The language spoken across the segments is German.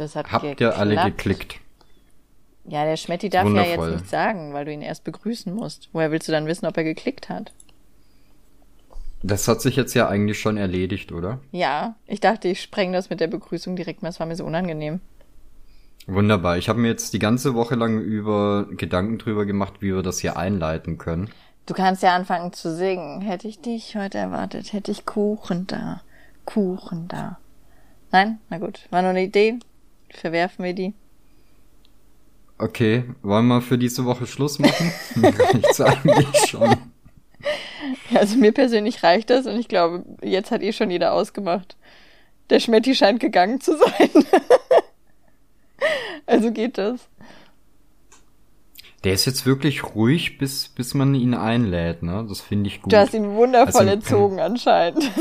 das hat Habt geklappt. ihr alle geklickt? Ja, der Schmetti darf ja jetzt Wundervoll. nichts sagen, weil du ihn erst begrüßen musst. Woher willst du dann wissen, ob er geklickt hat? Das hat sich jetzt ja eigentlich schon erledigt, oder? Ja, ich dachte, ich spreng das mit der Begrüßung direkt mal. Es war mir so unangenehm. Wunderbar. Ich habe mir jetzt die ganze Woche lang über Gedanken drüber gemacht, wie wir das hier einleiten können. Du kannst ja anfangen zu singen. Hätte ich dich heute erwartet, hätte ich Kuchen da. Kuchen da. Nein? Na gut. War nur eine Idee. Verwerfen wir die. Okay, wollen wir für diese Woche Schluss machen? Reicht's eigentlich schon. Also mir persönlich reicht das und ich glaube, jetzt hat eh schon jeder ausgemacht. Der Schmetti scheint gegangen zu sein. also geht das. Der ist jetzt wirklich ruhig, bis, bis man ihn einlädt, ne? Das finde ich gut. Du hast ihn wundervoll Also, erzogen anscheinend.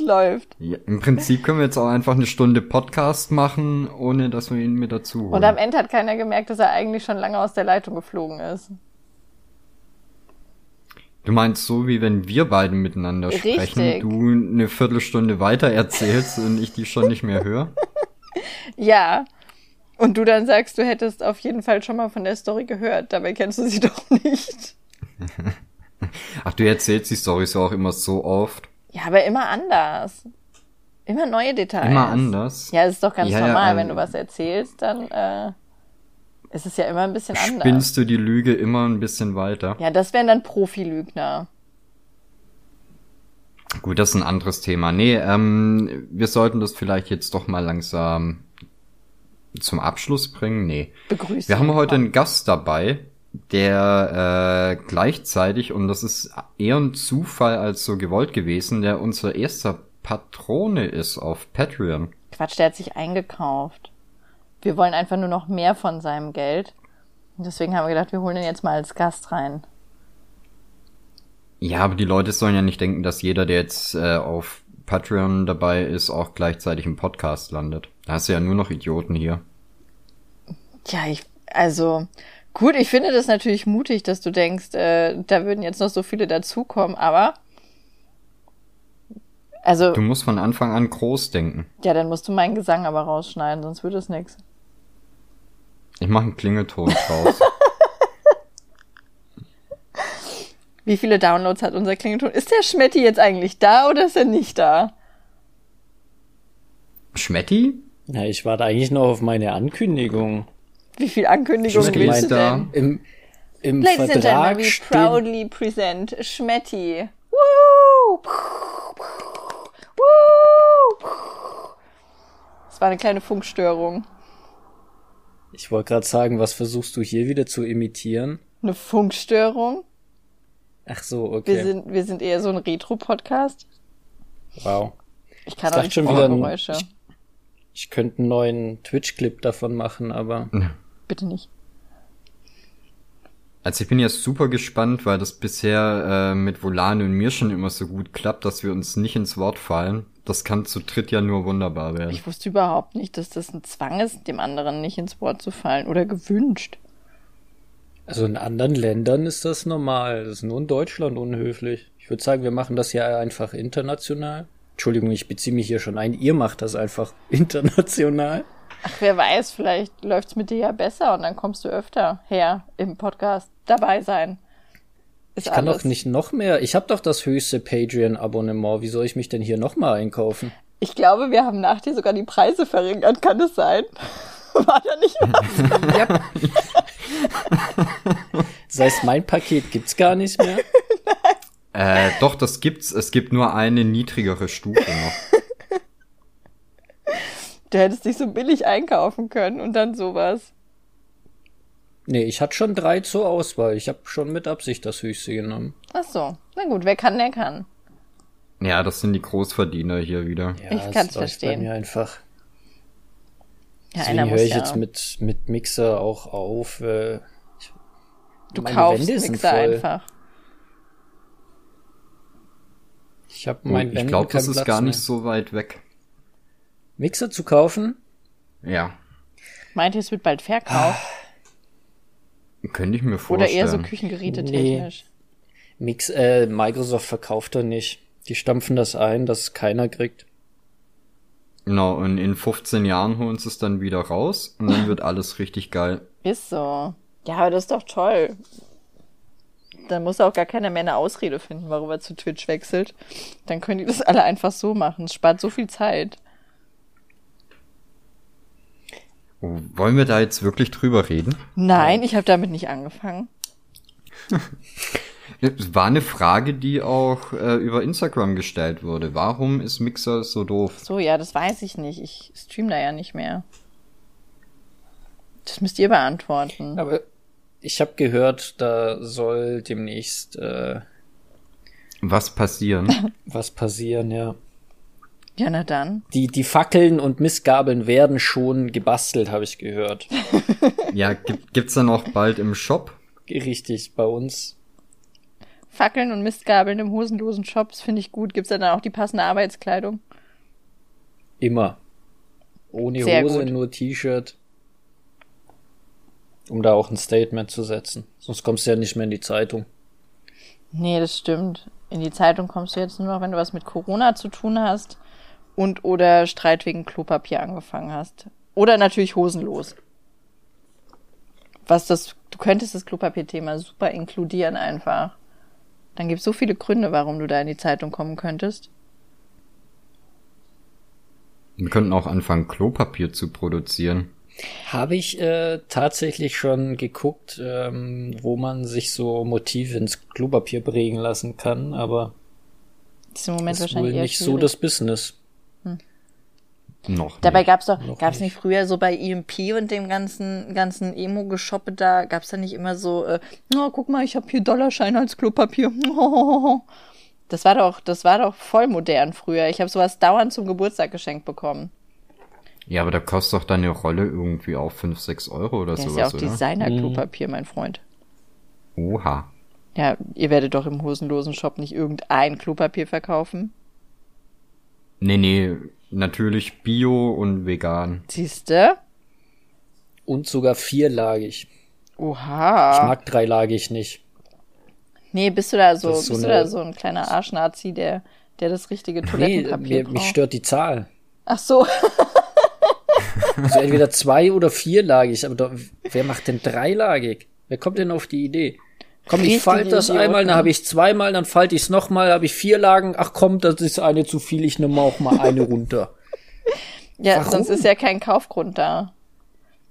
läuft. Ja, Im Prinzip können wir jetzt auch einfach eine Stunde Podcast machen, ohne dass wir ihn mit dazu holen. Und am Ende hat keiner gemerkt, dass er eigentlich schon lange aus der Leitung geflogen ist. Du meinst so, wie wenn wir beide miteinander Richtig. sprechen, du eine Viertelstunde weiter erzählst und ich die schon nicht mehr höre? Ja. Und du dann sagst, du hättest auf jeden Fall schon mal von der Story gehört. Dabei kennst du sie doch nicht. Ach, du erzählst die Storys ja auch immer so oft. Ja, aber immer anders. Immer neue Details. Immer anders. Ja, es ist doch ganz Ja, ja, normal. ähm, Wenn du was erzählst, dann äh, ist es ja immer ein bisschen anders. Spinnst du die Lüge immer ein bisschen weiter? Ja, das wären dann Profilügner. Gut, das ist ein anderes Thema. Nee, ähm, wir sollten das vielleicht jetzt doch mal langsam zum Abschluss bringen. Nee. Begrüßen. Wir haben heute einen Gast dabei, der äh, gleichzeitig, und das ist eher ein Zufall als so gewollt gewesen, der unser erster Patrone ist auf Patreon. Quatsch, der hat sich eingekauft. Wir wollen einfach nur noch mehr von seinem Geld. Und deswegen haben wir gedacht, wir holen ihn jetzt mal als Gast rein. Ja, aber die Leute sollen ja nicht denken, dass jeder, der jetzt äh, auf Patreon dabei ist, auch gleichzeitig im Podcast landet. Da hast du ja nur noch Idioten hier. Ja, ich, also, gut, ich finde das natürlich mutig, dass du denkst, äh, da würden jetzt noch so viele dazukommen, aber, also, Du musst von Anfang an groß denken. ja, dann musst du meinen Gesang aber rausschneiden, sonst wird es nix. Ich mache einen Klingelton draus. Wie viele Downloads hat unser Klingelton? Ist der Schmetti jetzt eigentlich da oder ist er nicht da? Schmetti? Ja, ich warte eigentlich noch auf meine Ankündigung. Wie viel Ankündigungen Schmetti willst du denn? Im, im Ladies and Gentlemen, Vertrag we proudly present Schmetti. Woo! Woo! Das war eine kleine Funkstörung. ich wollte gerade sagen, was versuchst du hier wieder zu imitieren? Eine Funkstörung? Ach so, Wir okay. sind, wir sind eher so ein Retro-Podcast. wow. Ich kann Ich auch nicht schon wieder ein- Geräusche. ich- Ich könnte einen neuen Twitch-Clip davon machen, aber Bitte nicht. Also ich bin jetzt super gespannt, weil das bisher äh, mit Volane und mir schon immer so gut klappt, dass wir uns nicht ins Wort fallen. Das kann zu dritt ja nur wunderbar werden. Ich wusste überhaupt nicht, dass das ein Zwang ist, dem anderen nicht ins Wort zu fallen oder gewünscht. also in anderen Ländern ist das normal. Das ist nur in Deutschland unhöflich. Ich würde sagen, wir machen das ja einfach international. Entschuldigung, ich beziehe mich hier schon ein. Ihr macht das einfach international. Ach, wer weiß, vielleicht läuft's mit dir ja besser und dann kommst du öfter her im Podcast dabei sein. Ist Ich kann alles. doch nicht noch mehr. Ich habe doch das höchste Patreon-Abonnement. Wie soll ich mich denn hier noch mal einkaufen? Ich glaube, wir haben nach dir sogar die Preise verringert. Kann es sein? War da nicht was? Ja. das heißt, mein Paket gibt's gar nicht mehr. Äh, doch, das gibt's. Es gibt nur eine niedrigere Stufe noch. Du hättest dich so billig einkaufen können und dann sowas. Nee, ich hatte schon drei zur Auswahl. Ich habe schon mit Absicht das höchste genommen. Ach so. Na gut, wer kann, der kann. Ja, das sind die Großverdiener hier wieder. Ja, Ich es kann's läuft verstehen. Bei mir einfach. Ja, Deswegen einer höre muss ich ja. jetzt mit, mit Mixer auch auf. Äh, ich, du meine kaufst Wände sind Mixer voll. einfach. Ich habe Oh, mein ich Wände glaube, das ist Platz gar nicht mehr. so weit weg. Mixer zu kaufen? Ja, Meint ihr, es wird bald verkauft? könnte ich mir Oder vorstellen. eher so Küchengeräte Nee. technisch? Mix, äh, Microsoft verkauft er nicht. Die stampfen das ein, dass keiner kriegt. Genau, und in 15 Jahren holen sie es dann wieder raus und dann wird alles richtig geil. Ist so. Ja, aber das ist doch toll. Dann muss auch gar keiner mehr eine Ausrede finden, warum er zu Twitch wechselt. Dann können die das alle einfach so machen. Es spart so viel Zeit. Oh, wollen wir da jetzt wirklich drüber reden? Nein, ich habe damit nicht angefangen. Es war eine Frage, die auch äh, über Instagram gestellt wurde. Warum ist Mixer so doof? So, ja, das weiß ich nicht. Ich stream da ja nicht mehr. Das müsst ihr beantworten. Aber ich habe gehört, da soll demnächst äh, Was passieren? was passieren, ja. Ja, na dann. Die, die Fackeln und Missgabeln werden schon gebastelt, habe ich gehört. ja, gibt, gibt's dann auch bald im Shop? Richtig, bei uns. Fackeln und Mistgabeln im hosenlosen Shop, das finde ich gut. Gibt's da dann auch die passende Arbeitskleidung? Immer. Ohne Sehr Hose, gut. nur T-Shirt. Um da auch ein Statement zu setzen. Sonst kommst du ja nicht mehr in die Zeitung. Nee, das stimmt. In die Zeitung kommst du jetzt nur noch, wenn du was mit Corona zu tun hast und oder Streit wegen Klopapier angefangen hast. Oder natürlich hosenlos. Was das, du könntest das Klopapierthema super inkludieren einfach. Dann gibt's so viele Gründe, warum du da in die Zeitung kommen könntest. Wir könnten auch anfangen, Klopapier zu produzieren. Habe ich äh, tatsächlich schon geguckt, ähm, wo man sich so Motive ins Klopapier prägen lassen kann, aber Das ist im Moment ist wohl wahrscheinlich eher nicht so schwierig. das Business. Noch Dabei nicht. gab's doch, Noch gab's nicht. früher so bei EMP und dem ganzen, ganzen Emo-Geschoppe da, gab's da nicht immer so, äh, oh, guck mal, ich habe hier Dollarscheine als Klopapier. Das war doch, das war doch voll modern früher. Ich habe sowas dauernd zum Geburtstag geschenkt bekommen. Ja, aber da kostet doch deine Rolle irgendwie auch 5, 6 Euro oder Das ist ja auch? Designer-Klopapier, mein Freund. Oha. Ja, ihr werdet doch im hosenlosen Shop nicht irgendein Klopapier verkaufen. Nee, nee, natürlich bio und vegan. Siehste? Und sogar vierlagig. Oha. Ich mag dreilagig nicht. nee, bist du da so, Das ist so bist du da so ein kleiner Arschnazi, der, der das richtige Nee, Toilettenpapier mir, mich braucht? stört die Zahl. Ach so. Also entweder zwei- oder vierlagig, aber doch, wer macht denn dreilagig? Wer kommt denn auf die Idee? Komm, ich falte das Idioten. einmal, dann habe ich zweimal, dann falte ich es nochmal, habe ich vier Lagen. Ach komm, das ist eine zu viel, ich nehme auch mal eine runter. Ja, Warum? sonst ist ja kein Kaufgrund da.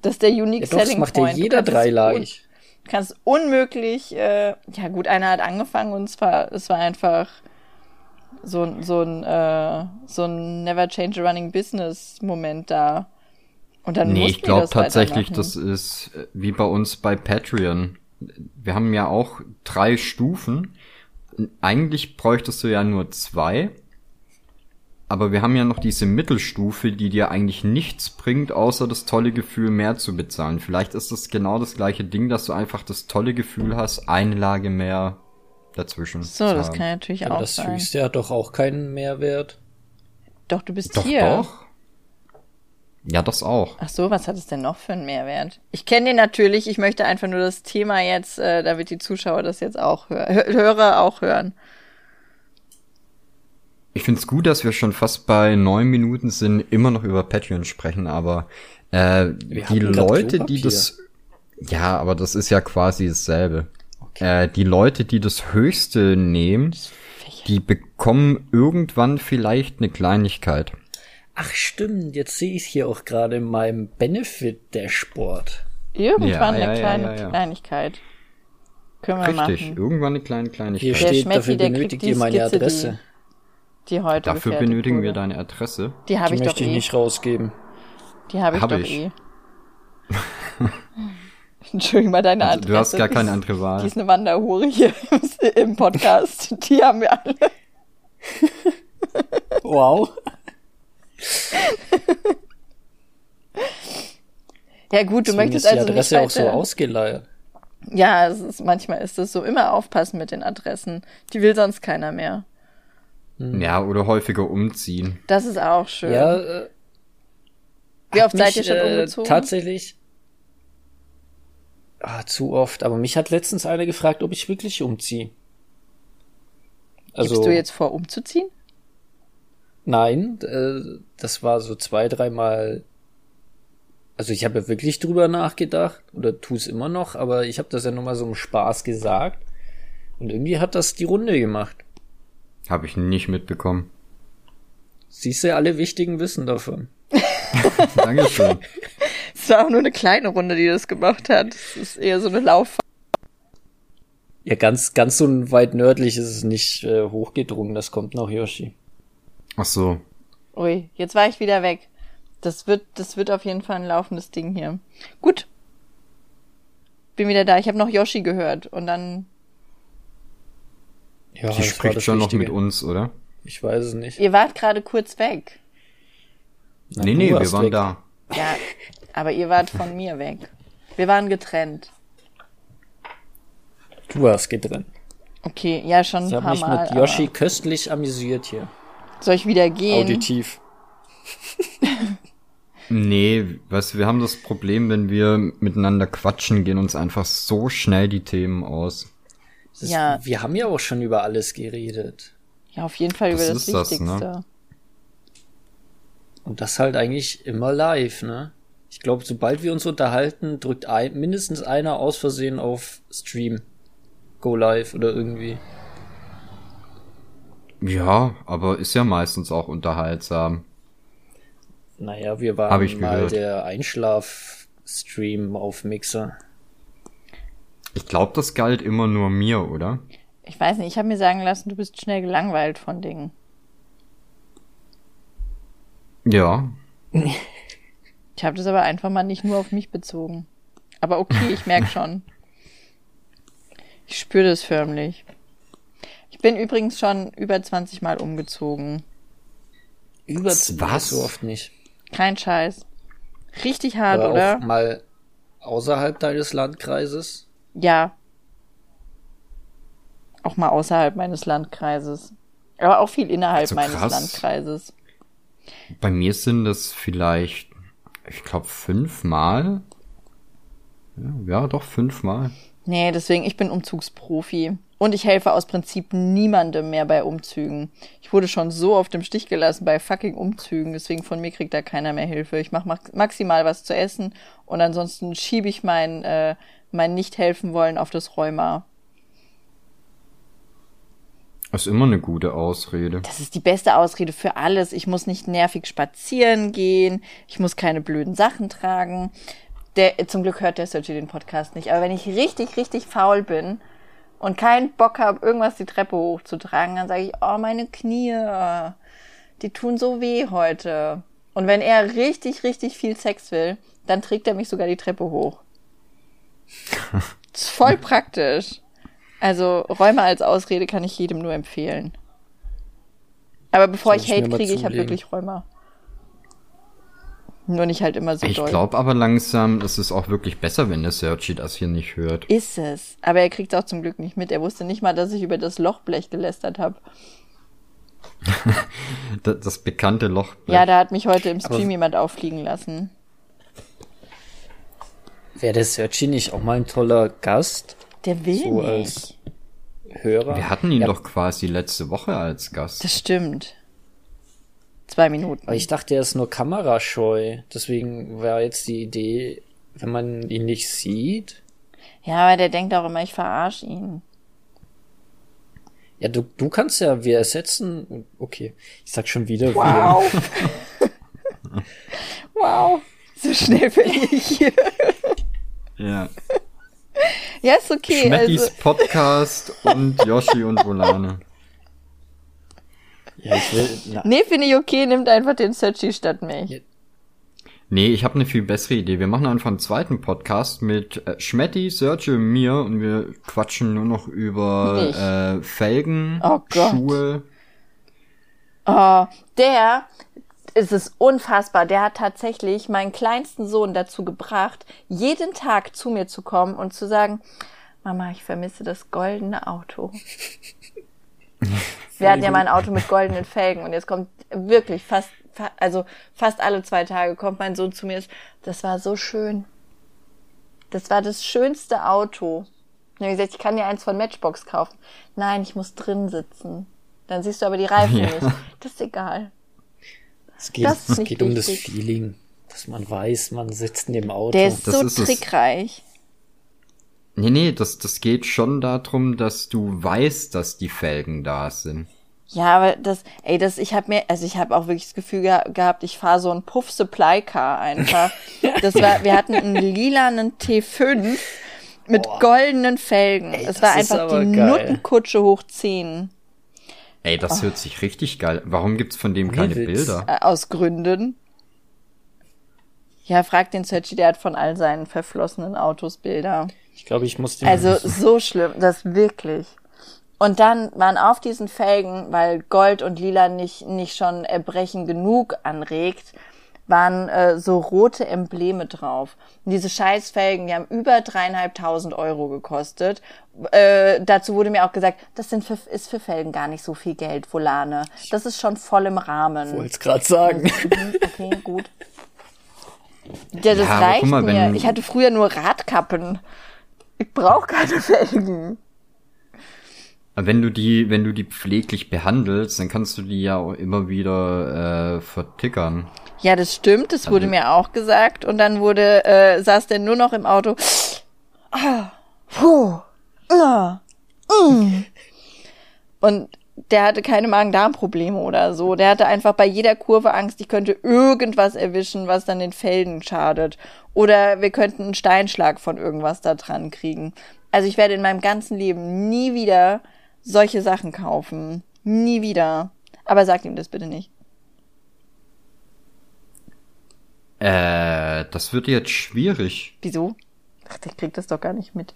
Das ist der Unique Ja, doch, das Selling macht ja Point. Du jeder dreilagig. Un kannst unmöglich, äh, ja gut, einer hat angefangen und es war, es war einfach so, ein- so ein, äh, so ein Never Change a Running Business Moment da. Und dann Nee, ich glaube das tatsächlich, das ist äh, wie bei uns bei Patreon. Wir haben ja auch drei Stufen. Eigentlich bräuchtest du ja nur zwei. Aber wir haben ja noch diese Mittelstufe, die dir eigentlich nichts bringt, außer das tolle Gefühl, mehr zu bezahlen. Vielleicht ist das genau das gleiche Ding, dass du einfach das tolle Gefühl hast, eine Lage mehr dazwischen. So, das kann natürlich Aber auch das sein. höchste hat doch auch keinen Mehrwert. Doch, du bist Doch, hier. doch. Ja, das auch. Ach so, was hat es denn noch für einen Mehrwert? Ich kenne den natürlich, ich möchte einfach nur das Thema jetzt, äh, damit die Zuschauer das jetzt auch hören, Hörer auch hören. Ich find's gut, dass wir schon fast bei neun Minuten sind, immer noch über Patreon sprechen, aber äh, die Leute, die das ja, aber das ist ja quasi dasselbe. Äh, die Leute, die das Höchste nehmen, die bekommen irgendwann vielleicht eine Kleinigkeit. Ach stimmt, jetzt sehe ich es hier auch gerade in meinem Benefit-Dashboard. Irgendwann Ja, ja, eine ja, kleine ja, ja. Kleinigkeit. Können wir Richtig, machen. irgendwann eine kleine Hier Kleinigkeit. steht, Schmetti, dafür benötigt die ihr meine Skizze, die- Adresse. Die heute Dafür benötigen wir wurde. deine Adresse. Die habe Die ich doch möchte ich eh. nicht rausgeben. Die habe ich Hab doch ich. eh. Entschuldigung mal deine Also, Adresse. du hast gar die keine andere Die Wahl. ist eine Wanderhure hier im Podcast. Die haben wir alle. Wow. Ja gut, du Deswegen möchtest ist die also Adresse nicht auch so weiter- ausgeleiert. Ja, es ist, manchmal ist es so. Immer aufpassen mit den Adressen. Die will sonst keiner mehr. Ja, oder häufiger umziehen. Das ist auch schön. Ja, äh, Wie oft seid mich, ihr schon äh, umgezogen? Tatsächlich. Ah, zu oft. Aber mich hat letztens einer gefragt, ob ich wirklich umziehe. Also, Gibst du jetzt vor, umzuziehen? Nein, äh, das war so zwei, dreimal. Also ich habe ja wirklich drüber nachgedacht oder tu es immer noch, aber ich habe das ja nur mal so im Spaß gesagt. Und irgendwie hat das die Runde gemacht. Habe ich nicht mitbekommen. Siehst du, alle wichtigen wissen davon. Dankeschön. Es war auch nur eine kleine Runde, die das gemacht hat. Es ist eher so eine Lauffahrt. Ja, ganz, ganz so weit nördlich ist es nicht äh, hochgedrungen. Das kommt noch Yoshi. Ach so. Ui, jetzt war ich wieder weg. Das wird, das wird auf jeden Fall ein laufendes Ding hier. Gut. Bin wieder da. Ich habe noch Yoshi gehört und dann. Ja, Die spricht schon noch Wichtige. mit uns, oder? Ich weiß es nicht. Ihr wart gerade kurz weg. Na, nee, nee, wir waren weg. da. Ja, aber ihr wart von mir weg. Wir waren getrennt. Du warst getrennt. Okay, ja, schon Ich ein habe paar mich Mal. mit Yoshi aber köstlich amüsiert hier. Soll ich wieder gehen? Auditiv. Nee, weißt du, wir haben das Problem, wenn wir miteinander quatschen, gehen uns einfach so schnell die Themen aus. Ist, Ja. Wir haben ja auch schon über alles geredet. Ja, auf jeden Fall Das über das ist das, ne? Wichtigste. Und das halt eigentlich immer live, ne? Ich glaube, sobald wir uns unterhalten, drückt ein, mindestens einer aus Versehen auf Stream. Go live oder irgendwie. Ja, aber ist ja meistens auch unterhaltsam. Naja, wir Hab waren ich mal gehört. der Einschlaf-Stream auf Mixer. Ich glaube, das galt immer nur mir, oder? Ich weiß nicht, ich habe mir sagen lassen, du bist schnell gelangweilt von Dingen. Ja. Ich habe das aber einfach mal nicht nur auf mich bezogen. Aber okay, ich merke schon. Ich spüre das förmlich. Ich bin übrigens schon über 20 Mal umgezogen. Über Was? so oft nicht. Kein Scheiß. Richtig hart, Aber oder? auch mal außerhalb deines Landkreises. Ja. Auch mal außerhalb meines Landkreises. Aber auch viel innerhalb Also meines. Landkreises. Bei mir sind das vielleicht, ich glaube, fünfmal. Ja, ja, doch fünfmal. Nee, deswegen, ich bin Umzugsprofi. Und ich helfe aus Prinzip niemandem mehr bei Umzügen. Ich wurde schon so auf dem Stich gelassen bei fucking Umzügen, deswegen von mir kriegt da keiner mehr Hilfe. Ich mache max maximal was zu essen und ansonsten schiebe ich mein, äh, mein Nicht-Helfen-Wollen auf das Rheuma. Das ist immer eine gute Ausrede. Das ist die beste Ausrede für alles. Ich muss nicht nervig spazieren gehen. Ich muss keine blöden Sachen tragen. Der, zum Glück hört der Sergi den Podcast nicht. Aber wenn ich richtig, richtig faul bin und keinen Bock habe, irgendwas die Treppe hochzutragen, dann sage ich, oh, meine Knie, die tun so weh heute. Und wenn er richtig, richtig viel Sex will, dann trägt er mich sogar die Treppe hoch. Ist voll praktisch. Also Räume als Ausrede kann ich jedem nur empfehlen. Aber bevor Soll ich ich Hate kriege, ich habe zulegen? wirklich Räume. Nur nicht halt immer so Ich glaube aber langsam, es ist auch wirklich besser, wenn der Sergi das hier nicht hört. Ist es. Aber er kriegt auch zum Glück nicht mit. Er wusste nicht mal, dass ich über das Lochblech gelästert habe. Das, das bekannte Loch. Ja, da hat mich heute im Stream Aber- jemand auffliegen lassen. Wäre der Sergi nicht auch mal ein toller Gast? Der will So nicht. als Hörer? Wir hatten ihn Ja, doch quasi letzte Woche als Gast. Das stimmt. Zwei Minuten. Aber ich dachte, er ist nur kamerascheu. Deswegen wäre jetzt die Idee, wenn man ihn nicht sieht. ja, aber der denkt auch immer, ich verarsche ihn. Ja, du, du kannst ja, wir ersetzen. Okay, ich sag schon wieder Wow. wow. So schnell verliere ich hier. Ja. Ja, ist okay. Schmettis Also, Podcast und Yoshi und Volane. Ja, ich will. Na, nee, finde ich okay. Nimmt einfach den Searchy statt mich. Nee, ich habe eine viel bessere Idee. Wir machen einfach einen zweiten Podcast mit äh, Schmetti, Sergio und mir und wir quatschen nur noch über Nicht. äh, Felgen, Oh Gott. Schuhe. Oh, der, es ist unfassbar, der hat tatsächlich meinen kleinsten Sohn dazu gebracht, jeden Tag zu mir zu kommen und zu sagen, Mama, ich vermisse das goldene Auto. Wir hatten ja mal ein Auto mit goldenen Felgen und jetzt kommt wirklich fast, fa- also fast alle zwei Tage kommt mein Sohn zu mir. Das war so schön. Das war das schönste Auto. Habe ich gesagt, ich kann dir eins von Matchbox kaufen. Nein, ich muss drin sitzen. Dann siehst du aber die Reifen Ja. nicht. Das ist egal. Es geht, Das es geht um das. Feeling, dass man weiß, man sitzt in dem Auto. Der ist Das so ist es. Nee, nee, das, das geht schon darum, dass du weißt, dass die Felgen da sind. Ja, aber das, ey, das, ich habe mir, also ich habe auch wirklich das Gefühl geha gehabt, ich fahre so ein Puff Supply Car einfach. Das war, wir hatten einen lilanen T5 mit goldenen Felgen. Ey, es war einfach die geil. Nuttenkutsche hoch 10. Ey, das hört sich richtig geil. Warum gibt's von dem keine Witz. Bilder? Äh, aus Gründen. Ja, frag den Sergi, der hat von all seinen verflossenen Autos Bilder. Ich glaube, ich muss den. Also so schlimm, das wirklich. Und dann waren auf diesen Felgen, weil Gold und Lila nicht, nicht schon Erbrechen genug anregt, waren äh, so rote Embleme drauf. Und diese Scheißfelgen, die haben über dreieinhalbtausend Euro gekostet. Äh, dazu wurde mir auch gesagt, das sind für, ist für Felgen gar nicht so viel Geld, Volane. Das ist schon voll im Rahmen. wollte es gerade sagen. Okay, gut. Ja, das Ja, reicht mal, mir. Ich hatte früher nur Radkappen. Ich brauche keine Felgen. Wenn du die, wenn du die pfleglich behandelst, dann kannst du die ja auch immer wieder äh, vertickern. Ja, das stimmt, das wurde mir auch gesagt. Und dann wurde, äh, saß der nur noch im Auto. Ah, puh, ah, mm. Und der hatte keine Magen-Darm-Probleme oder so. Der hatte einfach bei jeder Kurve Angst, ich könnte irgendwas erwischen, was dann den Felgen schadet. Oder wir könnten einen Steinschlag von irgendwas da dran kriegen. Also ich werde in meinem ganzen Leben nie wieder solche Sachen kaufen. Nie wieder. Aber sagt ihm das bitte nicht. Äh, das wird jetzt schwierig. Wieso? Ach, der kriegt das doch gar nicht mit.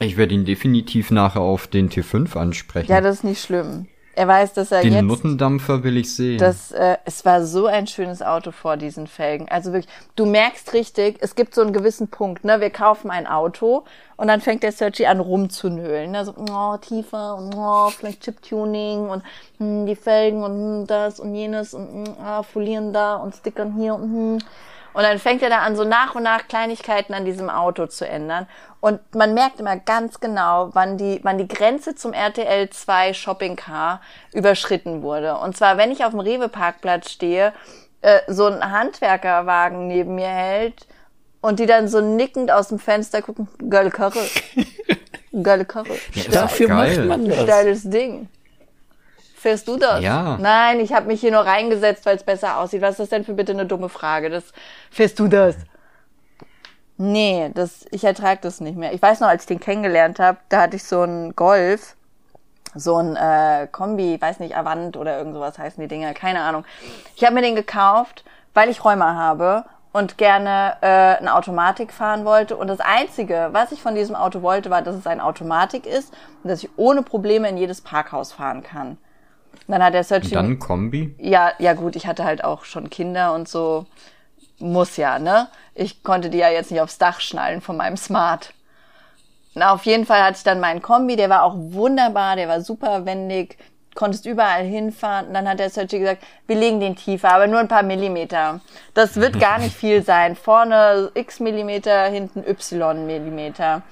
Ich werde ihn definitiv nachher auf den T5 ansprechen. Ja, das ist nicht schlimm. Er weiß, dass er den jetzt, Nuttendampfer will ich sehen. dass äh, es war so ein schönes Auto vor diesen Felgen. Also wirklich, du merkst richtig, es gibt so einen gewissen Punkt, ne? Wir kaufen ein Auto und dann fängt der Sergi an rumzunölen, ne? So, oh, tiefer und oh, vielleicht Chip-Tuning und hm, die Felgen und hm, das und jenes und hm, ah, Folieren da und Stickern hier und hm. Und dann fängt er da an, so nach und nach Kleinigkeiten an diesem Auto zu ändern. Und man merkt immer ganz genau, wann die, wann die Grenze zum RTL 2 Shopping Car überschritten wurde. Und zwar, wenn ich auf dem Rewe-Parkplatz stehe, äh, so ein Handwerkerwagen neben mir hält und die dann so nickend aus dem Fenster gucken, geile Karre. Geile Karre. Ja, Dafür geil. macht man das. Geiles Ding. Fährst du das? Ja. Nein, ich habe mich hier nur reingesetzt, weil es besser aussieht. Was ist das denn für bitte eine dumme Frage? Das fährst du das? Nee, das ich ertrag das nicht mehr. Ich weiß noch, als ich den kennengelernt habe, da hatte ich so einen Golf, so ein äh, Kombi, weiß nicht, Avant oder irgend sowas heißen die Dinger, keine Ahnung. Ich habe mir den gekauft, weil ich Rheuma habe und gerne äh, eine Automatik fahren wollte. Und das Einzige, was ich von diesem Auto wollte, war, dass es ein Automatik ist und dass ich ohne Probleme in jedes Parkhaus fahren kann. Und dann hat der Und Searching dann Kombi. ja, ja gut, ich hatte halt auch schon Kinder und so. Muss ja, ne? Ich konnte die ja jetzt nicht aufs Dach schnallen von meinem Smart. Na, auf jeden Fall hatte ich dann meinen Kombi, der war auch wunderbar, der war super wendig, konntest überall hinfahren. Und dann hat der Sergi gesagt, wir legen den tiefer, aber nur ein paar Millimeter. Das wird gar nicht viel sein. Vorne x Millimeter, hinten y Millimeter.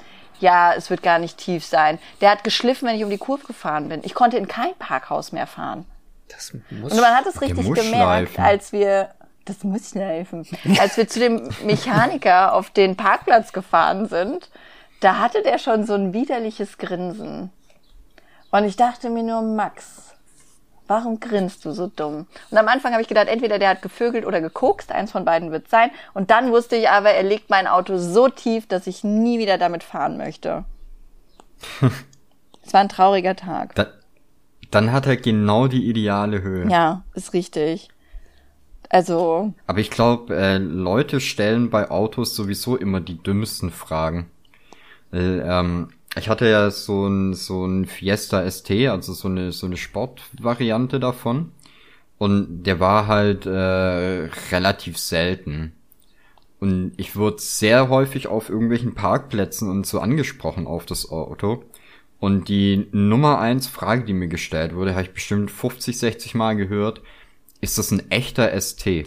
Ja, es wird gar nicht tief sein. Der hat geschliffen, wenn ich um die Kurve gefahren bin. Ich konnte in kein Parkhaus mehr fahren. Das muss Und man hat es richtig gemerkt, schleifen. als wir, das muss schleifen, als wir zu dem Mechaniker auf den Parkplatz gefahren sind, da hatte der schon so ein widerliches Grinsen. Und ich dachte mir nur, Max, warum grinst du so dumm? Und am Anfang habe ich gedacht, entweder der hat gevögelt oder gekokst, eins von beiden wird sein. Und dann wusste ich aber, er legt mein Auto so tief, dass ich nie wieder damit fahren möchte. es war ein trauriger Tag. Da, dann hat er genau die ideale Höhe. Ja, ist richtig. Also, Aber ich glaube, äh, Leute stellen bei Autos sowieso immer die dümmsten Fragen. Weil, ähm, ich hatte ja so ein, so ein Fiesta ST, also so eine, so eine Sportvariante davon. Und der war halt äh, relativ selten. Und ich wurde sehr häufig auf irgendwelchen Parkplätzen und so angesprochen auf das Auto. Und die Nummer eins Frage, die mir gestellt wurde, habe ich bestimmt 50, 60 Mal gehört. Ist das ein echter ST?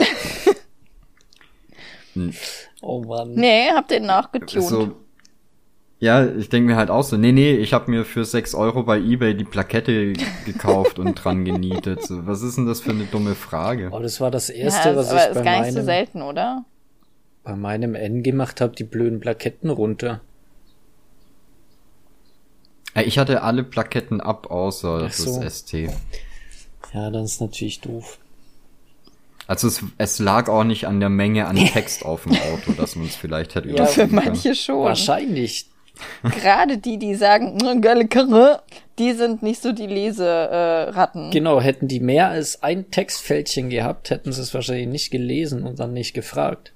Oh Mann. nee, hab den nachgetunt. so, Ja, ich denke mir halt auch so, nee, nee, ich habe mir für 6 Euro bei Ebay die Plakette gekauft und dran genietet. So, was ist denn das für eine dumme Frage? Oh, das war das erste, ja, was aber ich ist bei gar nicht so selten, oder? bei meinem N gemacht habe, die blöden Plaketten runter. Ja, Ich hatte alle Plaketten ab, außer Ach so. das ST. Ja, dann ist natürlich doof. Also es, es lag auch nicht an der Menge an Text auf dem Auto, dass man es vielleicht hätte Ja, Für manche schon. Wahrscheinlich. Gerade die, die sagen, "Mm, geile Karre, die sind nicht so die Leseratten. Äh, Ratten. Genau, hätten die mehr als ein Textfältchen gehabt, hätten sie es wahrscheinlich nicht gelesen und dann nicht gefragt.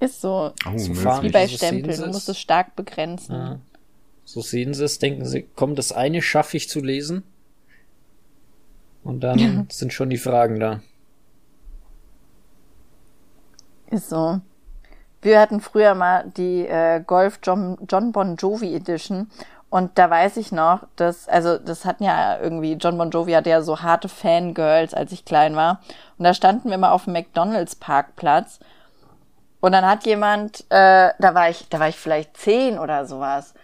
Ist so. Oh, So Wie bei so Stempeln. Du musst es. es stark begrenzen. Ja. So sehen sie es, denken sie, komm, das eine schaffe ich zu lesen. Und dann sind schon die Fragen da. Ist so. Wir hatten früher mal die äh, Golf John, John Bon Jovi Edition und da weiß ich noch, dass, also das hatten ja irgendwie, John Bon Jovi hatte ja so harte Fangirls, als ich klein war. Und da standen wir mal auf dem McDonalds Parkplatz und dann hat jemand, äh, da war ich, da war ich vielleicht zehn oder sowas.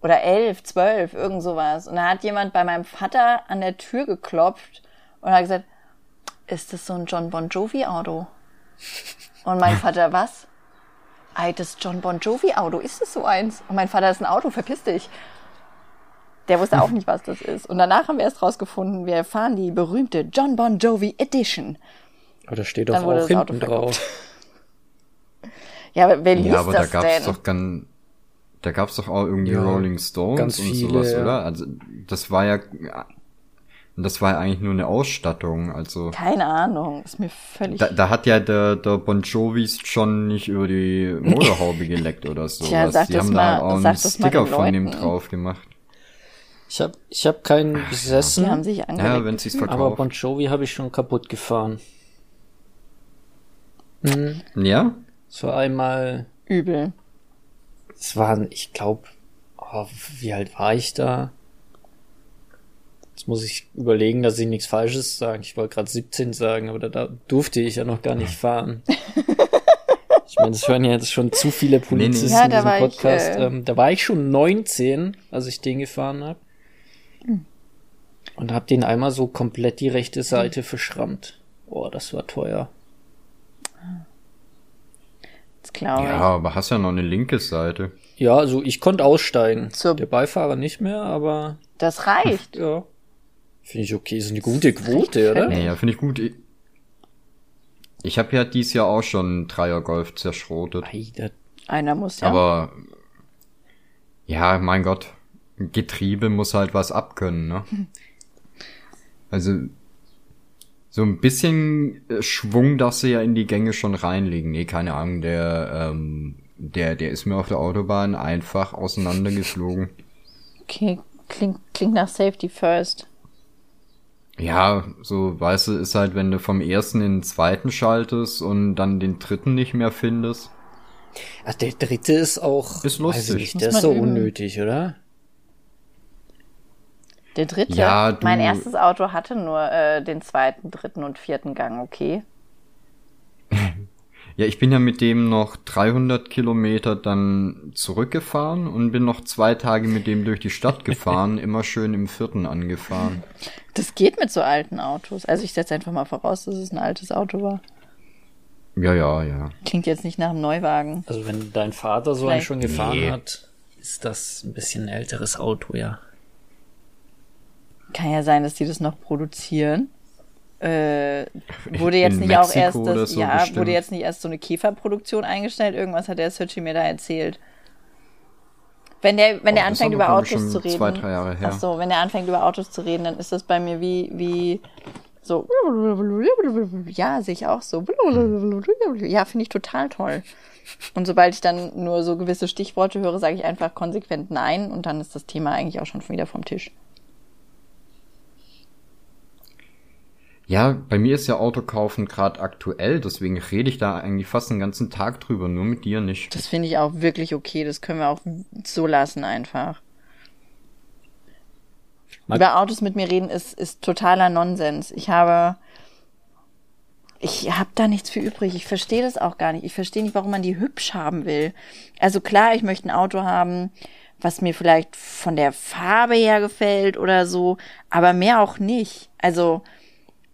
Oder elf, zwölf, irgend sowas. Und da hat jemand bei meinem Vater an der Tür geklopft und hat gesagt, ist das so ein John Bon Jovi Auto? Und mein Vater, was? Ei, das John Bon Jovi Auto, ist es so eins? Und mein Vater ist ein Auto, verpiss dich. Der wusste auch nicht, was das ist. Und danach haben wir erst rausgefunden, wir fahren die berühmte John Bon Jovi Edition. Aber da steht doch auch hinten drauf. Ja, aber wer liest Ja, aber da das gab's denn? doch ganz, da gab's doch auch irgendwie Ja, Rolling Stones ganz und viele, sowas, ja. oder? Also das war ja, das war ja eigentlich nur eine Ausstattung. Also Keine Ahnung, ist mir völlig. da, da hat ja der, der Bon Jovis schon nicht über die Motorhaube geleckt oder so. Tja, sag Die das haben mal- da auch einen Sticker den von dem drauf gemacht. Ich hab, ich hab keinen die haben besessen, sich Ja, angelegt. wenn sie's aber verkauft. Bon Jovi habe ich schon kaputt gefahren. Mhm. ja? Es war einmal, Übel. es waren, ich glaube, oh, wie alt war ich da? Jetzt muss ich überlegen, dass ich nichts Falsches sage. Ich wollte gerade 17 sagen, aber da, da durfte ich ja noch gar nicht fahren. Ich meine, das hören ja jetzt schon zu viele Polizisten Ja, in da diesem war ich, Podcast. äh, ähm, da war ich schon 19, als ich den gefahren habe. Und hab den einmal so komplett die rechte Seite verschrammt. Oh, das war teuer. Das glaube ich. Ja, aber hast ja noch eine linke Seite. Ja, also ich konnte aussteigen. Zur- Der Beifahrer nicht mehr, aber Das reicht. ja. Finde ich okay. Ist eine gute Quote, oder? Nee, ja, finde ich gut. Ich, habe ja dies Jahr auch schon einen Dreier Golf zerschrotet. Ei, da- Einer muss ja. Aber ja, mein Gott, Getriebe muss halt was abkönnen, ne? Also so ein bisschen äh, Schwung darfst du ja in die Gänge schon reinlegen. Nee, keine Ahnung, der ähm, der der ist mir auf der Autobahn einfach auseinandergeflogen. Okay, klingt, klingt nach Safety First. Ja, so weißt du, ist halt, wenn du vom ersten in den zweiten schaltest und dann den dritten nicht mehr findest. Ach, der dritte ist auch. Ist Weiß lustig. ich nicht, der ist so üben. unnötig, oder? Der dritte, Ja, du- mein erstes Auto hatte nur äh, den zweiten, dritten und vierten Gang, okay. Ja, ich bin ja mit dem noch 300 Kilometer dann zurückgefahren und bin noch zwei Tage mit dem durch die Stadt gefahren, immer schön im vierten angefahren. Das geht mit so alten Autos. Also ich setze einfach mal voraus, dass es ein altes Auto war. Ja, ja, ja. Klingt jetzt nicht nach einem Neuwagen. Also wenn dein Vater so einen schon gefahren Nee. hat, ist das ein bisschen ein älteres Auto, ja. Kann ja sein, dass die das noch produzieren. Äh, wurde jetzt In nicht auch Mexiko erst oder das, so ja, bestimmt. wurde jetzt nicht erst so eine Käferproduktion eingestellt? Irgendwas hat der Searchy mir da erzählt. Wenn der, wenn der Oh, ist anfängt über Autos zu reden. zwei, drei Jahre her. Ach so, wenn der anfängt über Autos zu reden, dann ist das bei mir wie, wie, so, ja, sehe ich auch so. Ja, finde ich total toll. Und sobald ich dann nur so gewisse Stichworte höre, sage ich einfach konsequent nein und dann ist das Thema eigentlich auch schon wieder vom Tisch. Ja, bei mir ist ja Autokaufen gerade aktuell, deswegen rede ich da eigentlich fast den ganzen Tag drüber, nur mit dir nicht. Das finde ich auch wirklich okay. Das können wir auch so lassen einfach. Mag- Über Autos mit mir reden ist, ist totaler Nonsens. Ich habe ich habe da nichts für übrig. Ich verstehe das auch gar nicht. Ich verstehe nicht, warum man die hübsch haben will. Also klar, ich möchte ein Auto haben, was mir vielleicht von der Farbe her gefällt oder so, aber mehr auch nicht. Also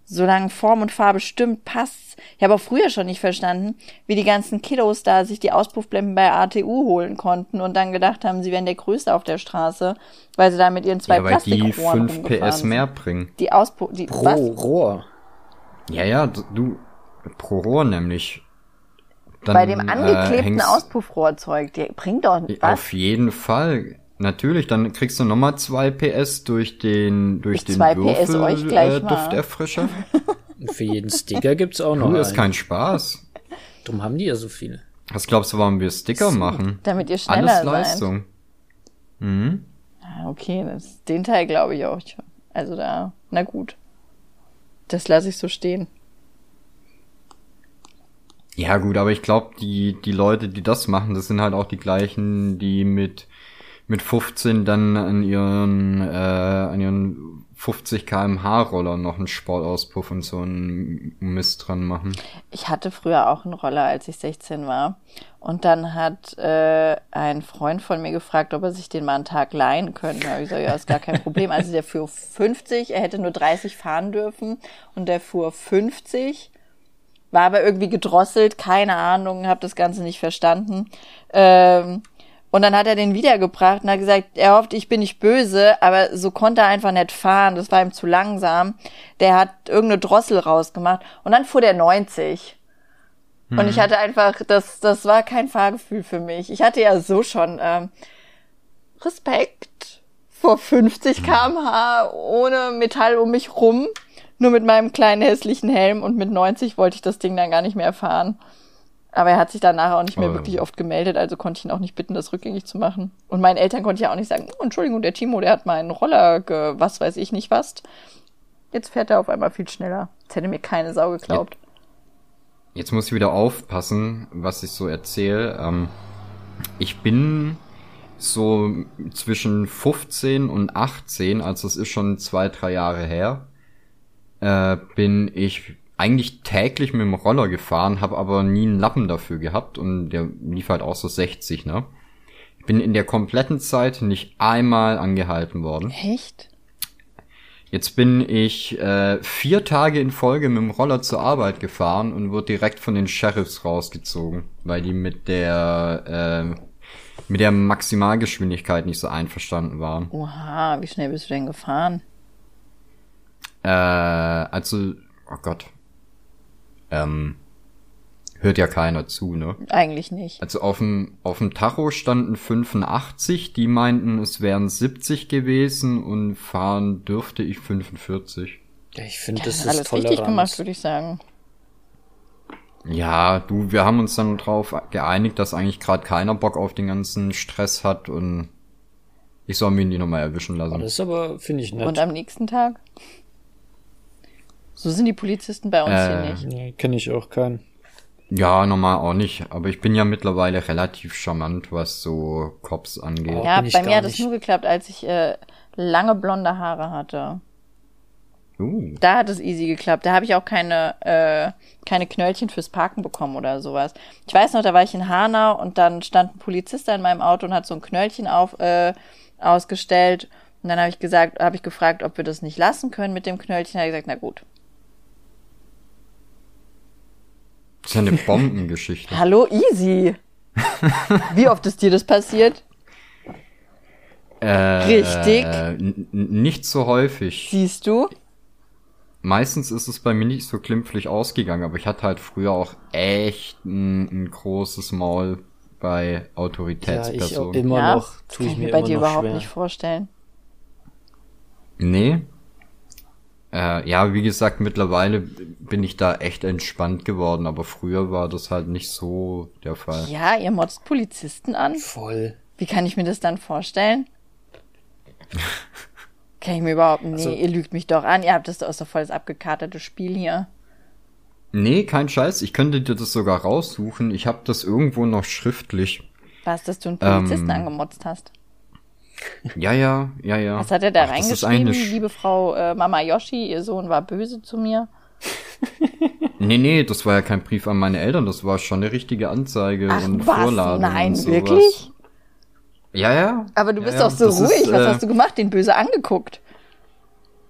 solange Form und Farbe stimmt, passt's. Ich habe auch früher schon nicht verstanden, wie die ganzen Kiddos da sich die Auspuffblenden bei ATU holen konnten und dann gedacht haben, sie wären der Größte auf der Straße, weil sie da mit ihren zwei Ja, weil die Plastikrohren 5 rumgefahren PS sind. mehr bringen. Die Auspuff, die, Pro was? Rohr. Ja, ja, du, pro Rohr nämlich. Dann, Bei dem äh, angeklebten hängst- Auspuffrohrzeug, die bringt doch was. Auf jeden Fall. Natürlich, dann kriegst du nochmal 2 PS durch den, durch Ich den zwei PS Würfel, euch gleich äh, mal. Dufterfrischer. Und für jeden Sticker gibt's auch noch Du, ist kein Spaß. Drum haben die ja so viele. Was glaubst du, warum wir Sticker machen? Damit ihr schneller Alles seid. Leistung. Mhm. Ah, Okay, das, den Teil glaube ich auch schon. Also da, na gut. Das lasse ich so stehen. Ja gut, aber ich glaube, die, die Leute, die das machen, das sind halt auch die gleichen, die mit, mit 15 dann an ihren, äh, an ihren 50 kmh Roller noch einen Sportauspuff und so einen Mist dran machen. Ich hatte früher auch einen Roller, als ich 16 war. Und dann hat äh, ein Freund von mir gefragt, ob er sich den mal einen Tag leihen könnte. Da ich gesagt, ja, ist gar kein Problem. Also der fuhr 50, er hätte nur 30 fahren dürfen. Und der fuhr 50, war aber irgendwie gedrosselt, keine Ahnung, habe das Ganze nicht verstanden. Ähm, und dann hat er den wiedergebracht und hat gesagt, er hofft, ich bin nicht böse, aber so konnte er einfach nicht fahren. Das war ihm zu langsam. Der hat irgendeine Drossel rausgemacht. Und dann fuhr der 90. Und ich hatte einfach, das, das war kein Fahrgefühl für mich. Ich hatte ja so schon ähm, Respekt vor 50 kmh ohne Metall um mich rum, nur mit meinem kleinen hässlichen Helm und mit 90 wollte ich das Ding dann gar nicht mehr fahren. Aber er hat sich danach auch nicht mehr Oh. wirklich oft gemeldet, also konnte ich ihn auch nicht bitten, das rückgängig zu machen. Und meinen Eltern konnte ich ja auch nicht sagen, oh, Entschuldigung, der Timo, der hat meinen Roller ge was weiß ich nicht was. Jetzt fährt er auf einmal viel schneller. Jetzt hätte mir keine Sau geglaubt. Jetzt muss ich wieder aufpassen, was ich so erzähle. Ähm, ich bin so zwischen 15 und 18, also es ist schon zwei, drei Jahre her, äh, bin ich eigentlich täglich mit dem Roller gefahren, habe aber nie einen Lappen dafür gehabt und der lief halt auch so 60, ne? Ich bin in der kompletten Zeit nicht einmal angehalten worden. Echt? Jetzt bin ich äh, vier Tage in Folge mit dem Roller zur Arbeit gefahren und wurde direkt von den Sheriffs rausgezogen, weil die mit der äh, mit der Maximalgeschwindigkeit nicht so einverstanden waren. Oha, wie schnell bist du denn gefahren? Äh, also, oh Gott, ähm, hört ja keiner zu, ne? Eigentlich nicht. Also auf dem, auf dem Tacho standen 85, die meinten, es wären 70 gewesen und fahren dürfte ich 45. Ja, ich finde, Ja, das alles ist richtig gemacht, würde ich sagen. Ja, du, wir haben uns dann drauf geeinigt, dass eigentlich gerade keiner Bock auf den ganzen Stress hat und ich soll mir die nochmal erwischen lassen. Das ist aber, finde ich nett. Und am nächsten Tag? So sind die Polizisten bei uns Äh, hier nicht. Nee, kenne ich auch keinen. Ja, normal auch nicht, aber ich bin ja mittlerweile relativ charmant, was so Cops angeht. Oh. Ja, bei mir hat es nur geklappt, als ich äh, lange blonde Haare hatte. Uh, Da hat es easy geklappt. Da habe ich auch keine, äh, keine Knöllchen fürs Parken bekommen oder sowas. Ich weiß noch, da war ich in Hanau und dann stand ein Polizist da in meinem Auto und hat so ein Knöllchen auf, äh, ausgestellt. Und dann habe ich gesagt, habe ich gefragt, ob wir das nicht lassen können mit dem Knöllchen. Er hat gesagt, na gut. Das ist ja eine Bombengeschichte. Hallo, easy. Wie oft ist dir das passiert? äh, Richtig. Nicht so häufig. Siehst du? Meistens ist es bei mir nicht so glimpflich ausgegangen, aber ich hatte halt früher auch echt ein, ein großes Maul bei Ja, ich Autoritätspersonen. immer ja, noch. das Tue kann ich ich mir mir bei immer dir überhaupt schwer. nicht vorstellen. Nee. Äh, ja, wie gesagt, mittlerweile bin ich da echt entspannt geworden, aber früher war das halt nicht so der Fall. Ja, ihr motzt Polizisten an? Voll. Wie kann ich mir das dann vorstellen? kann ich mir überhaupt. Nee, Also- ihr lügt mich doch an. Ihr habt das doch doch voll das abgekartete Spiel hier. Nee, kein Scheiß, ich könnte dir das sogar raussuchen. Ich habe das irgendwo noch schriftlich. Was, dass du einen Polizisten Ähm, angemotzt hast? Ja, ja, ja, ja. Was hat er da Ach, reingeschrieben? Liebe Frau äh, Mama Yoshi, ihr Sohn war böse zu mir. Nee, nee, das war ja kein Brief an meine Eltern, das war schon eine richtige Anzeige Ach, und was? Vorladung. Nein, und sowas. wirklich? Ja, ja. Aber du bist ja, doch so ruhig. Ist, Was äh, hast du gemacht? Den böse angeguckt.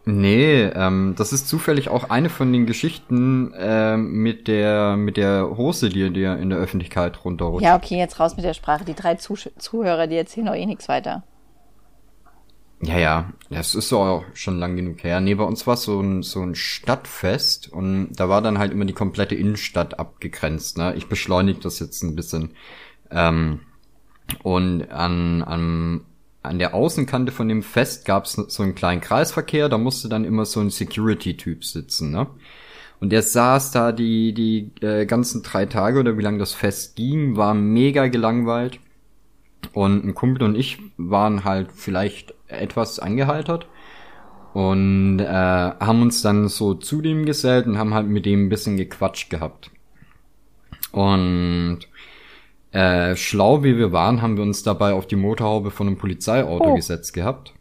Nee, ähm, das ist zufällig auch eine von den Geschichten ähm, mit der mit der Hose, die dir in der Öffentlichkeit runterrutscht. Ja, okay, jetzt raus mit der Sprache. Die drei Zusch Zuhörer, die erzählen doch eh nichts weiter. Ja, ja, das ist so auch schon lang genug her. Nee, bei uns war so ein, so ein Stadtfest und da war dann halt immer die komplette Innenstadt abgegrenzt. Ne? Ich beschleunige das jetzt ein bisschen. Ähm, und an, an, an der Außenkante von dem Fest gab es so einen kleinen Kreisverkehr, da musste dann immer so ein Security-Typ sitzen. Ne? Und der saß da die, die äh, ganzen drei Tage oder wie lange das Fest ging, war mega gelangweilt. Und ein Kumpel und ich waren halt vielleicht etwas angeheitert und äh, haben uns dann so zu dem gesellt und haben halt mit dem ein bisschen gequatscht gehabt. Und äh, schlau wie wir waren, haben wir uns dabei auf die Motorhaube von einem Polizeiauto Oh. gesetzt gehabt.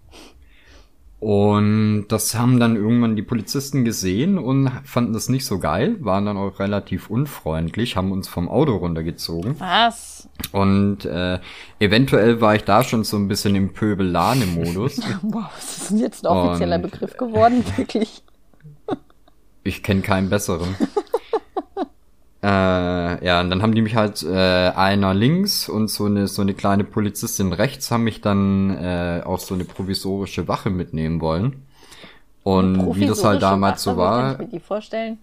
Und das haben dann irgendwann die Polizisten gesehen und fanden das nicht so geil, waren dann auch relativ unfreundlich, haben uns vom Auto runtergezogen. Was? Und äh, eventuell war ich da schon so ein bisschen im Pöbelane-Modus. Wow, was ist denn jetzt ein offizieller Und- Begriff geworden? Wirklich. Ich kenne keinen besseren. äh, ja, und dann haben die mich halt äh, einer links und so eine so eine kleine Polizistin rechts haben mich dann äh, auf so eine provisorische Wache mitnehmen wollen. Und wie das halt damals Wache, so wie kann war, ich mir die vorstellen?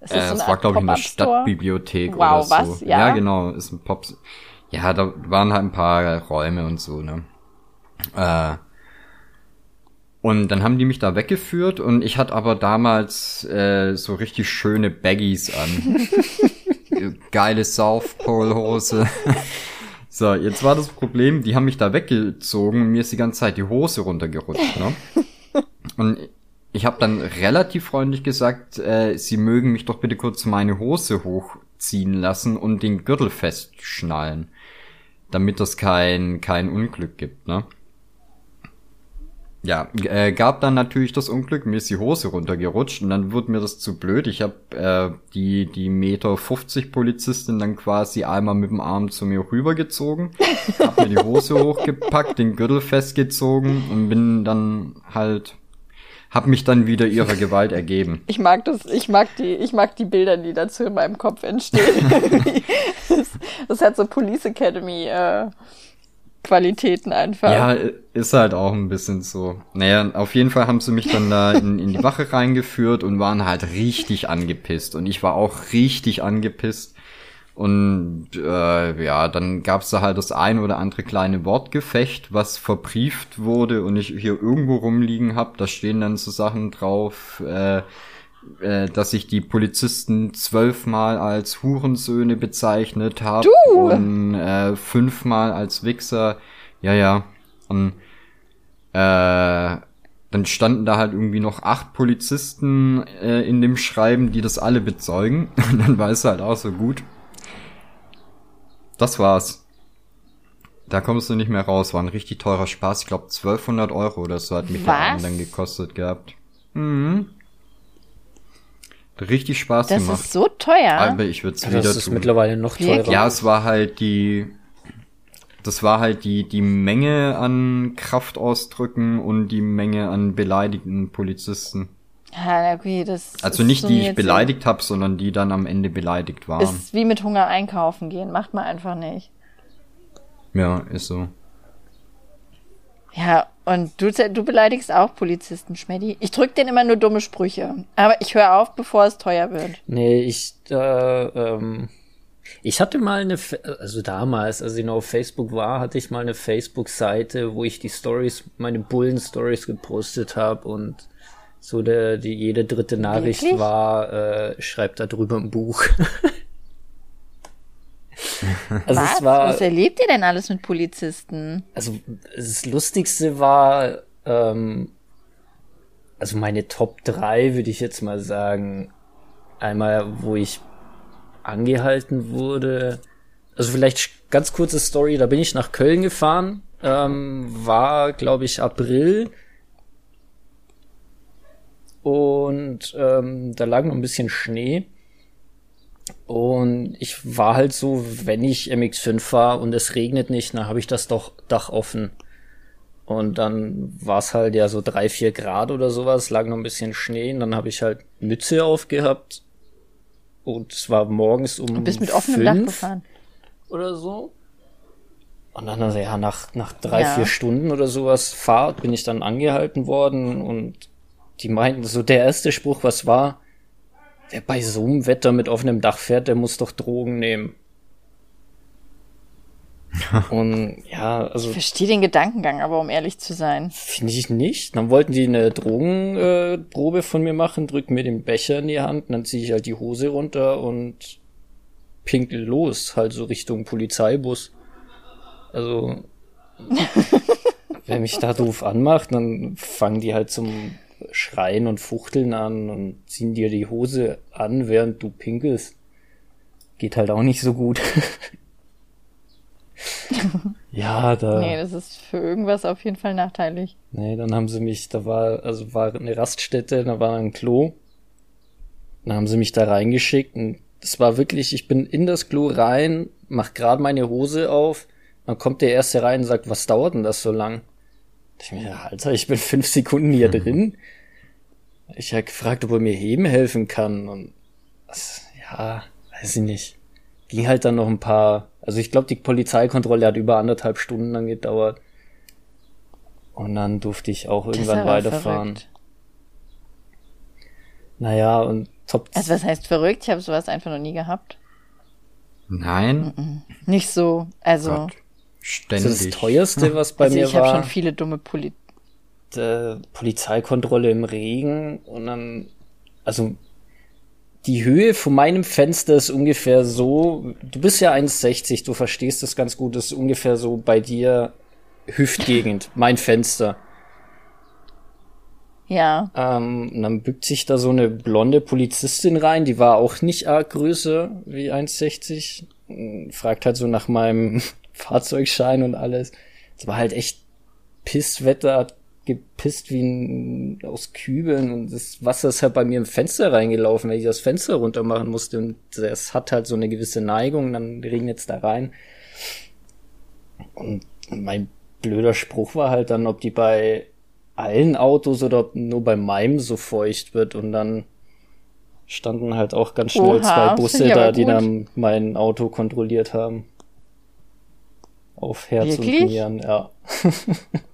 Ist äh, so eine es war glaube ich in der Pop-up-Store? Stadtbibliothek Wow, oder so. was? Ja? genau, ist ein Pop. Ja, da waren halt ein paar Räume und so, ne. Äh, und dann haben die mich da weggeführt und ich hatte aber damals äh, so richtig schöne Baggies an. Geile South Pole Hose. so, jetzt war das Problem, die haben mich da weggezogen und mir ist die ganze Zeit die Hose runtergerutscht, ne? Und ich habe dann relativ freundlich gesagt, äh, sie mögen mich doch bitte kurz meine Hose hochziehen lassen und den Gürtel festschnallen, damit das kein kein Unglück gibt, ne? Ja, äh, gab dann natürlich das Unglück, mir ist die Hose runtergerutscht und dann wurde mir das zu blöd. Ich habe äh, die die Meter 50 Polizistin dann quasi einmal mit dem Arm zu mir rübergezogen, hab mir die Hose hochgepackt, den Gürtel festgezogen und bin dann halt hab mich dann wieder ihrer Gewalt ergeben. Ich mag das, ich mag die, ich mag die Bilder, die dazu in meinem Kopf entstehen. das, das hat so Police Academy äh, Qualitäten einfach. Ja, ist halt auch ein bisschen so. Naja, auf jeden Fall haben sie mich dann da in, in die Wache reingeführt und waren halt richtig angepisst. Und ich war auch richtig angepisst. Und äh, ja, dann gab's da halt das ein oder andere kleine Wortgefecht, was verbrieft wurde und ich hier irgendwo rumliegen hab. Da stehen dann so Sachen drauf, äh, äh, dass ich die Polizisten zwölfmal als Hurensöhne bezeichnet habe Du! und äh, fünfmal als Wichser. Ja, ja. Und äh, dann standen da halt irgendwie noch acht Polizisten äh, in dem Schreiben, die das alle bezeugen. Und dann war es halt auch so gut. Das war's. Da kommst du nicht mehr raus. War ein richtig teurer Spaß. Ich glaube 1200 Euro oder so hat mich der? Abend dann gekostet gehabt. Mhm. Richtig Spaß das gemacht. ist so teuer. Aber ich würde es Das wieder ist tun. mittlerweile noch teurer. Ja, es war halt die, das war halt die, die Menge an Kraftausdrücken und die Menge an beleidigten Polizisten. ja, okay, das Also nicht so die ich beleidigt habe, sondern die dann am Ende beleidigt waren. Ist wie mit Hunger einkaufen gehen. Macht man einfach nicht. ja, ist so. Ja, und du, du beleidigst auch Polizisten, Schmeddi. Ich drück denen immer nur dumme Sprüche. Aber ich höre auf, bevor es teuer wird. Nee, ich, äh, ähm, ich hatte mal eine, also damals, als ich noch auf Facebook war, hatte ich mal eine Facebook-Seite, wo ich die Stories, meine Bullen-Stories gepostet habe und so der, die jede dritte Nachricht Wirklich? war, äh, schreibt da drüber ein Buch. also Was? war, Was erlebt ihr denn alles mit Polizisten? also das Lustigste war, ähm, also meine Top 3 würde ich jetzt mal sagen. Einmal, wo ich angehalten wurde. Also vielleicht ganz kurze Story, da bin ich nach Köln gefahren, ähm, war, glaube ich, April. und ähm, da lag noch ein bisschen Schnee. Und ich war halt so, wenn ich MX5 fahre und es regnet nicht, dann habe ich das doch Dach offen. Und dann war es halt ja so drei, vier Grad oder sowas, lag noch ein bisschen Schnee und dann habe ich halt Mütze aufgehabt. Und es war morgens um. Und bist mit offenem Dach gefahren. Oder so. Und dann, also ja, nach, nach drei, Ja. vier Stunden oder sowas Fahrt bin ich dann angehalten worden und die meinten so, der erste Spruch, was war, wer bei so einem Wetter mit offenem Dach fährt, der muss doch Drogen nehmen. und ja, also Ich verstehe den Gedankengang, aber um ehrlich zu sein. Finde ich nicht. Dann wollten die eine Drogenprobe äh, Probe von mir machen, drücken mir den Becher in die Hand, dann ziehe ich halt die Hose runter und pinkel los, halt so Richtung Polizeibus. Also, wer mich da doof anmacht, dann fangen die halt zum Schreien und Fuchteln an und ziehen dir die Hose an, während du pinkelst. Geht halt auch nicht so gut. ja, da. Nee, das ist für irgendwas auf jeden Fall nachteilig. Nee, dann haben sie mich, da war, also war eine Raststätte, da war ein Klo. Dann haben sie mich da reingeschickt und das war wirklich, ich bin in das Klo rein, mach gerade meine Hose auf, dann kommt der Erste rein und sagt, was dauert denn das so lang? Ich mir, Alter, ich bin fünf Sekunden hier drin. Ich habe gefragt, ob er mir heben helfen kann und das, ja, weiß ich nicht. Ging halt dann noch ein paar, also ich glaube, die Polizeikontrolle hat über anderthalb Stunden dann gedauert. Und dann durfte ich auch Das irgendwann weiterfahren. verrückt. Naja, und top. Also was heißt verrückt? Ich habe sowas einfach noch nie gehabt. Nein, Nicht so. Also, Gott. das Ständig. ist das teuerste, was bei also mir ich habe war. schon viele dumme Poli äh, Polizeikontrolle im Regen und dann, also die Höhe von meinem Fenster ist ungefähr so, du bist ja 1,60, du verstehst das ganz gut, das ist ungefähr so bei dir Hüftgegend, mein Fenster. Ja. Ähm, und dann bückt sich da so eine blonde Polizistin rein, die war auch nicht arg größer wie 1,60. und Fragt halt so nach meinem Fahrzeugschein und alles. Es war halt echt Pisswetter, hat gepisst wie ein, aus Kübeln und das Wasser ist halt bei mir im Fenster reingelaufen, weil ich das Fenster runter machen musste und es hat halt so eine gewisse Neigung, dann regnet es da rein. Und mein blöder Spruch war halt dann, ob die bei allen Autos oder ob nur bei meinem so feucht wird und dann standen halt auch ganz schnell Oha, zwei Busse da, die dann mein Auto kontrolliert haben. Auf Herz Wirklich? und Nieren, ja.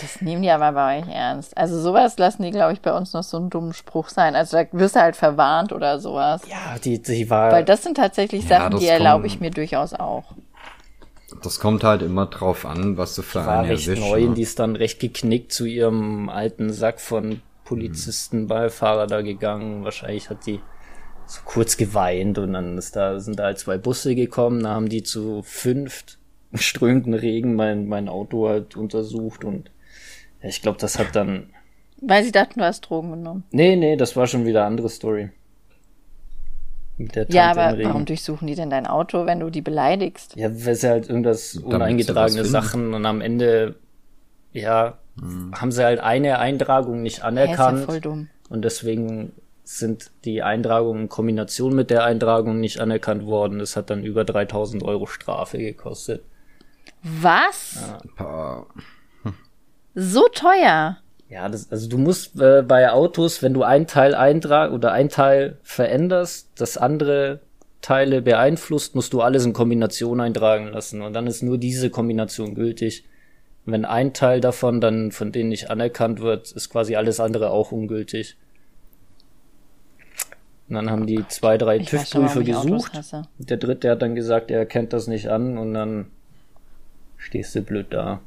Das nehmen die aber bei euch ernst. Also sowas lassen die, glaube ich, bei uns noch so einen dummen Spruch sein. Also da wirst du halt verwarnt oder sowas. Ja, die, die war. Weil das sind tatsächlich Ja, Sachen, die erlaube ich mir durchaus auch. Das kommt halt immer drauf an, was du für war einen erwischt. neu ne? die ist dann recht geknickt zu ihrem alten Sack von Polizisten, Beifahrer da gegangen. Wahrscheinlich hat die so kurz geweint und dann ist da, sind da halt zwei Busse gekommen, da haben die zu fünft im strömenden Regen mein, mein Auto halt untersucht und ich glaube, das hat dann. Weil sie dachten, du hast Drogen genommen. Nee, nee, das war schon wieder eine andere Story. Mit der Tante Ja, aber warum durchsuchen die denn dein Auto, wenn du die beleidigst? Ja, weil sie halt irgendwas uneingetragene. Sachen und am Ende, ja, haben sie halt eine Eintragung nicht Hä, ist ja anerkannt voll dumm. und deswegen sind die Eintragungen in Kombination mit der Eintragung nicht anerkannt worden. Das hat dann über 3000 Euro Strafe gekostet. Was? Pa- So teuer? Ja, das, also du musst äh, bei Autos, wenn du ein Teil eintrag oder ein Teil veränderst, das andere Teile beeinflusst, musst du alles in Kombination eintragen lassen und dann ist nur diese Kombination gültig. Wenn ein Teil davon dann von denen nicht anerkannt wird, ist quasi alles andere auch ungültig. Und dann haben die zwei, drei TÜV-Prüfer gesucht. Der dritte hat dann gesagt, er kennt das nicht an und dann stehst du blöd da.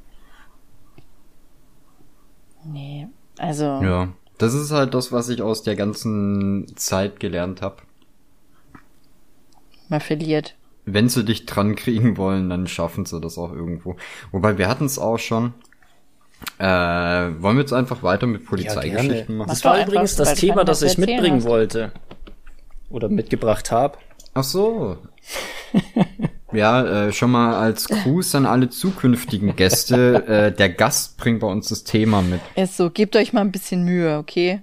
Nee, also Ja, das ist halt das, was ich aus der ganzen Zeit gelernt habe. man verliert. Wenn sie dich dran kriegen wollen, dann schaffen sie das auch irgendwo. Wobei wir hatten es auch schon. Äh, wollen wir jetzt einfach weiter mit Polizeigeschichten machen? Das war übrigens das Thema, das ich mitbringen hast. wollte. Oder mitgebracht habe. Ach so. Ja, äh, schon mal als Gruß an alle zukünftigen Gäste. äh, der Gast bringt bei uns das Thema mit. Ist so, gebt euch mal ein bisschen Mühe, okay?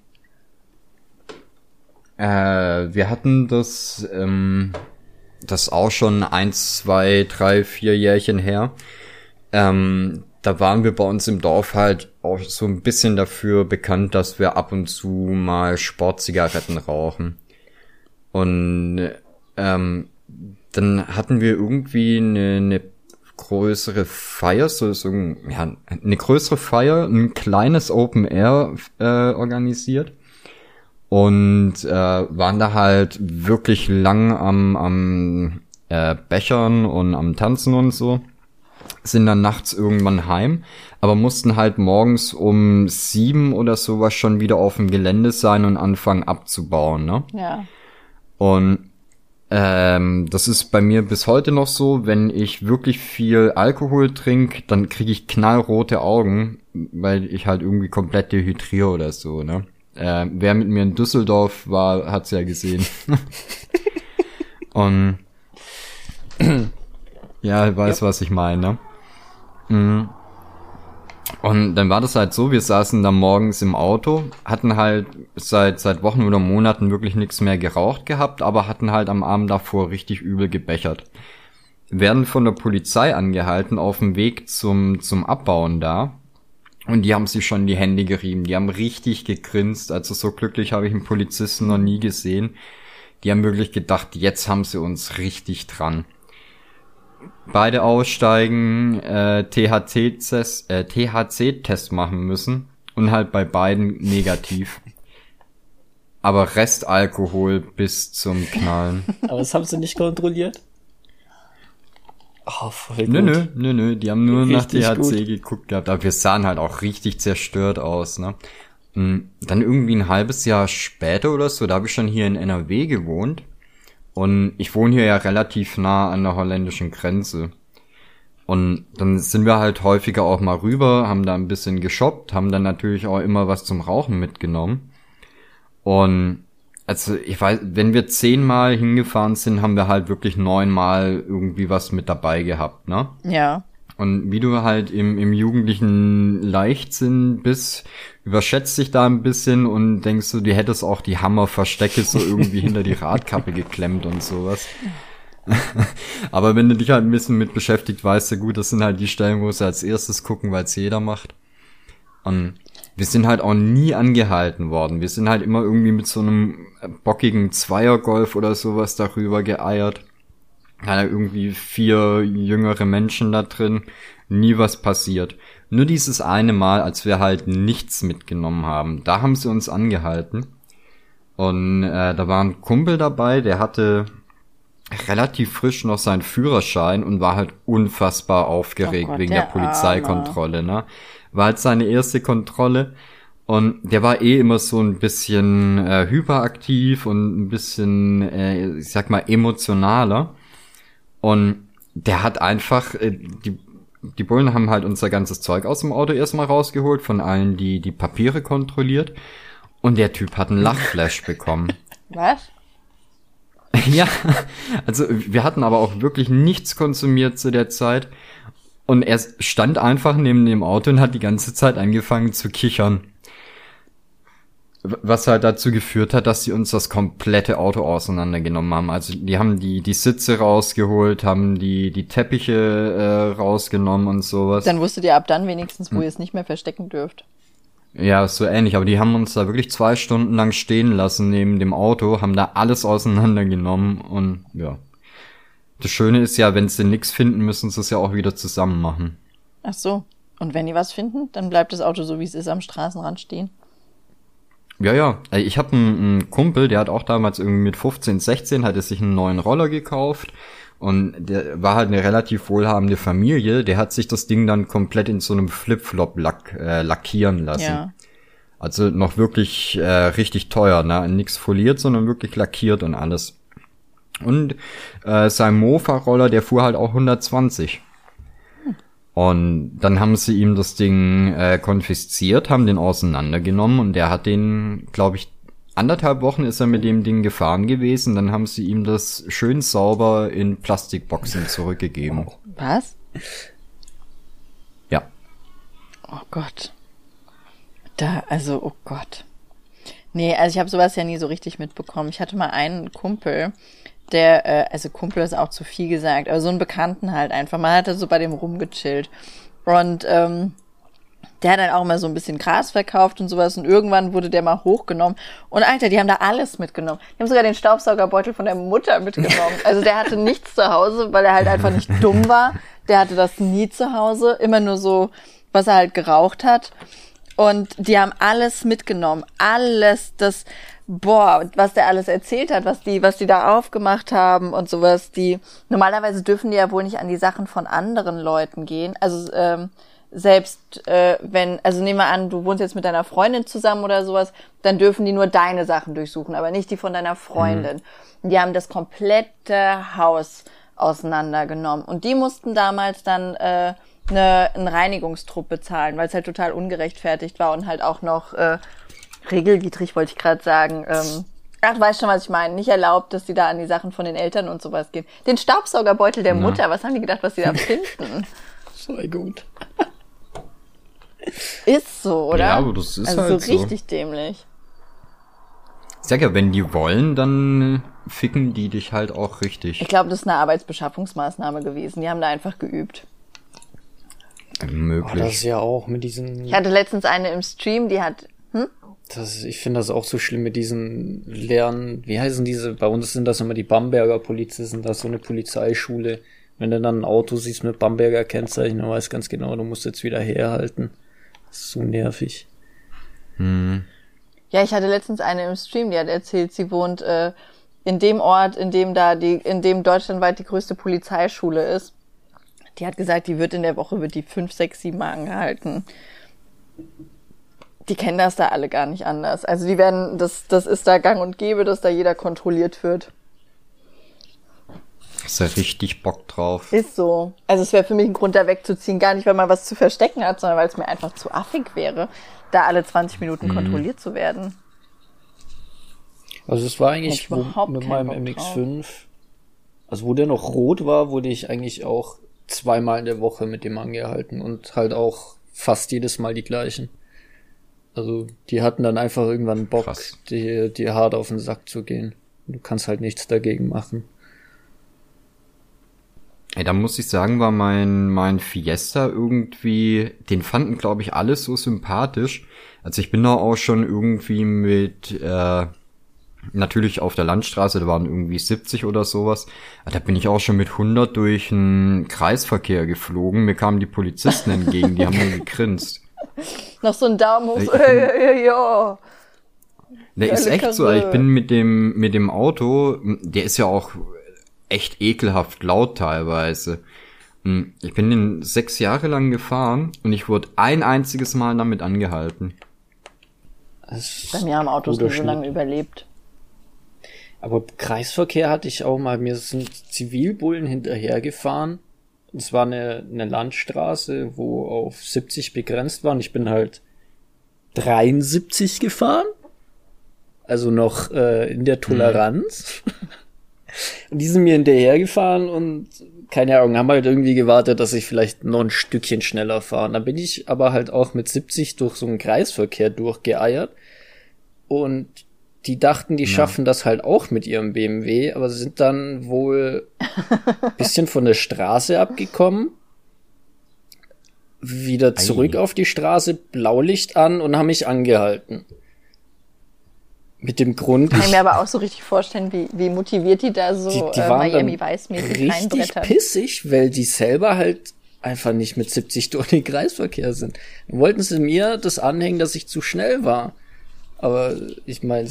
Äh, wir hatten das, ähm, das auch schon eins, zwei, drei, vier Jährchen her. Ähm, da waren wir bei uns im Dorf halt auch so ein bisschen dafür bekannt, dass wir ab und zu mal Sportzigaretten rauchen. Und ähm, dann hatten wir irgendwie eine, eine größere Feier, so, so ja, eine größere Feier, ein kleines Open Air äh, organisiert und äh, waren da halt wirklich lang am, am äh, Bechern und am Tanzen und so. Sind dann nachts irgendwann heim, aber mussten halt morgens um sieben oder sowas schon wieder auf dem Gelände sein und anfangen abzubauen, ne? Ja. Und ähm, das ist bei mir bis heute noch so, wenn ich wirklich viel Alkohol trinke, dann kriege ich knallrote Augen, weil ich halt irgendwie komplett dehydriere oder so, ne? Äh, wer mit mir in Düsseldorf war, hat's ja gesehen. Und ja, weiß, ja. was ich meine. Mhm. Und dann war das halt so, wir saßen da morgens im Auto, hatten halt seit, seit Wochen oder Monaten wirklich nichts mehr geraucht gehabt, aber hatten halt am Abend davor richtig übel gebechert. Werden von der Polizei angehalten auf dem Weg zum, zum Abbauen da. Und die haben sich schon die Hände gerieben, die haben richtig gegrinst, also so glücklich habe ich einen Polizisten noch nie gesehen. Die haben wirklich gedacht, jetzt haben sie uns richtig dran beide aussteigen, äh, THC-Test äh, THC machen müssen und halt bei beiden negativ. Aber Restalkohol bis zum Knallen. Aber das haben sie nicht kontrolliert? Oh, voll gut. Nö, nö, nö, nö, die haben nur richtig nach THC gut. geguckt gehabt, aber wir sahen halt auch richtig zerstört aus, ne? Und dann irgendwie ein halbes Jahr später oder so, da habe ich schon hier in NRW gewohnt und ich wohne hier ja relativ nah an der holländischen Grenze. Und dann sind wir halt häufiger auch mal rüber, haben da ein bisschen geshoppt, haben dann natürlich auch immer was zum Rauchen mitgenommen. Und also ich weiß, wenn wir zehnmal hingefahren sind, haben wir halt wirklich neunmal irgendwie was mit dabei gehabt, ne? Ja. Und wie du halt im, im jugendlichen Leichtsinn bist, überschätzt dich da ein bisschen und denkst du, die hättest auch die Hammerverstecke so irgendwie hinter die Radkappe geklemmt und sowas. Aber wenn du dich halt ein bisschen mit beschäftigt, weißt du gut, das sind halt die Stellen, wo sie als erstes gucken, weil es jeder macht. Und wir sind halt auch nie angehalten worden. Wir sind halt immer irgendwie mit so einem bockigen Zweiergolf oder sowas darüber geeiert hat irgendwie vier jüngere Menschen da drin, nie was passiert. Nur dieses eine Mal, als wir halt nichts mitgenommen haben, da haben sie uns angehalten. Und äh, da war ein Kumpel dabei, der hatte relativ frisch noch seinen Führerschein und war halt unfassbar aufgeregt oh Gott, wegen der, der Polizeikontrolle, ne? War halt seine erste Kontrolle. Und der war eh immer so ein bisschen äh, hyperaktiv und ein bisschen, äh, ich sag mal, emotionaler. Und der hat einfach, äh, die, die Bullen haben halt unser ganzes Zeug aus dem Auto erstmal rausgeholt, von allen, die die Papiere kontrolliert. Und der Typ hat einen Lachflash bekommen. Was? Ja, also wir hatten aber auch wirklich nichts konsumiert zu der Zeit. Und er stand einfach neben dem Auto und hat die ganze Zeit angefangen zu kichern. Was halt dazu geführt hat, dass sie uns das komplette Auto auseinandergenommen haben. Also die haben die, die Sitze rausgeholt, haben die, die Teppiche äh, rausgenommen und sowas. Dann wusstet ihr ab dann wenigstens, wo hm. ihr es nicht mehr verstecken dürft. Ja, so ähnlich, aber die haben uns da wirklich zwei Stunden lang stehen lassen neben dem Auto, haben da alles auseinandergenommen und ja. Das Schöne ist ja, wenn sie nix finden, müssen sie es ja auch wieder zusammen machen. Ach so. Und wenn die was finden, dann bleibt das Auto so, wie es ist, am Straßenrand stehen. Ja, ja. Ich habe einen, einen Kumpel, der hat auch damals irgendwie mit 15, 16 hat er sich einen neuen Roller gekauft und der war halt eine relativ wohlhabende Familie. Der hat sich das Ding dann komplett in so einem Flip-Flop lack, äh, lackieren lassen. Ja. Also noch wirklich äh, richtig teuer, ne? Nix foliert, sondern wirklich lackiert und alles. Und äh, sein Mofa-Roller, der fuhr halt auch 120. Und dann haben sie ihm das Ding äh, konfisziert, haben den auseinandergenommen und der hat den, glaube ich, anderthalb Wochen ist er mit dem Ding gefahren gewesen. Dann haben sie ihm das schön sauber in Plastikboxen zurückgegeben. Was? Ja. Oh Gott. Da, also, oh Gott. Nee, also ich habe sowas ja nie so richtig mitbekommen. Ich hatte mal einen Kumpel, der, äh, also Kumpel ist auch zu viel gesagt, aber so einen Bekannten halt einfach. Man hatte so bei dem rumgechillt. Und ähm, der hat dann auch immer so ein bisschen Gras verkauft und sowas und irgendwann wurde der mal hochgenommen. Und Alter, die haben da alles mitgenommen. Die haben sogar den Staubsaugerbeutel von der Mutter mitgenommen. Also der hatte nichts zu Hause, weil er halt einfach nicht dumm war. Der hatte das nie zu Hause, immer nur so, was er halt geraucht hat. Und die haben alles mitgenommen. Alles, das, boah, was der alles erzählt hat, was die, was die da aufgemacht haben und sowas. Die, normalerweise dürfen die ja wohl nicht an die Sachen von anderen Leuten gehen. Also, ähm, selbst äh, wenn, also nehmen wir an, du wohnst jetzt mit deiner Freundin zusammen oder sowas, dann dürfen die nur deine Sachen durchsuchen, aber nicht die von deiner Freundin. Mhm. Die haben das komplette Haus auseinandergenommen und die mussten damals dann äh, eine, einen Reinigungstrupp bezahlen, weil es halt total ungerechtfertigt war und halt auch noch äh, regelwidrig, wollte ich gerade sagen. Ähm, ach, weißt schon, was ich meine. Nicht erlaubt, dass die da an die Sachen von den Eltern und sowas gehen. Den Staubsaugerbeutel der Ja. Mutter, was haben die gedacht, was die da finden? Sei gut. Ist so, oder? Ja, aber das ist also halt so so. richtig dämlich. Ich sag ja, wenn die wollen, dann ficken die dich halt auch richtig. Ich glaube, das ist eine Arbeitsbeschaffungsmaßnahme gewesen. Die haben da einfach geübt. Oh, das Möglich. ist ja auch mit diesen. Ich hatte letztens eine im Stream, die hat, hm? Das, ich finde das auch so schlimm mit diesen Lernen. Wie heißen diese? Bei uns sind das immer die Bamberger Polizisten. Das ist so eine Polizeischule. Wenn du dann ein Auto siehst mit Bamberger Kennzeichen, dann weißt ganz genau, du musst jetzt wieder herhalten. Das ist so nervig. Hm. Ja, ich hatte letztens eine im Stream, die hat erzählt, sie wohnt äh, in dem Ort, in dem da die, in dem deutschlandweit die größte Polizeischule ist. Die hat gesagt, die wird in der Woche wird die fünf, sechs, sieben Mal angehalten. Die kennen das da alle gar nicht anders. Also die werden, das, das ist da gang und gäbe, dass da jeder kontrolliert wird. Ist da richtig Bock drauf. Ist so. Also es wäre für mich ein Grund, da wegzuziehen. Gar nicht, weil man was zu verstecken hat, sondern weil es mir einfach zu affig wäre, da alle 20 Minuten kontrolliert zu werden. Also es war eigentlich ich wo, überhaupt mit meinem Bock MX5, also wo der noch rot war, wurde ich eigentlich auch zweimal in der Woche mit dem angehalten und halt auch fast jedes Mal die gleichen. Also die hatten dann einfach irgendwann Bock, Krass. dir, dir hart auf den Sack zu gehen. Du kannst halt nichts dagegen machen. Ey, da muss ich sagen, war mein, mein Fiesta irgendwie, den fanden, glaube ich, alles so sympathisch. Also ich bin da auch schon irgendwie mit, äh, natürlich auf der Landstraße, da waren irgendwie 70 oder sowas. Aber Da bin ich auch schon mit 100 durch einen Kreisverkehr geflogen. Mir kamen die Polizisten entgegen, die haben nur gegrinst. Noch so ein Daumen hoch, so, hey, hey, ja. Der ist echt so, ich bin mit dem, mit dem Auto, der ist ja auch echt ekelhaft laut teilweise. Hm, Ich bin den sechs Jahre lang gefahren und ich wurde ein einziges Mal damit angehalten. Das Bei mir haben Autos nur so lange überlebt. Aber Kreisverkehr hatte ich auch mal. Mir sind Zivilbullen hinterhergefahren. Es war eine, eine Landstraße, wo auf 70 begrenzt war. Und ich bin halt 73 gefahren. Also noch äh, in der Toleranz. und die sind mir hinterhergefahren und keine Ahnung, haben halt irgendwie gewartet, dass ich vielleicht noch ein Stückchen schneller fahre. Dann bin ich aber halt auch mit 70 durch so einen Kreisverkehr durchgeeiert. Und die dachten, die schaffen das halt auch mit ihrem BMW, aber sind dann wohl bisschen von der Straße abgekommen, wieder zurück Ei. auf die Straße, Blaulicht an und haben mich angehalten. Mit dem Grund, Kann ich ich, mir aber auch so richtig vorstellen, wie, wie motiviert die da so die, die äh, Miami Weiß-mäßig richtig pissig, weil die selber halt einfach nicht mit 70 durch den Kreisverkehr sind. Dann wollten sie mir das anhängen, dass ich zu schnell war. Aber ich meine,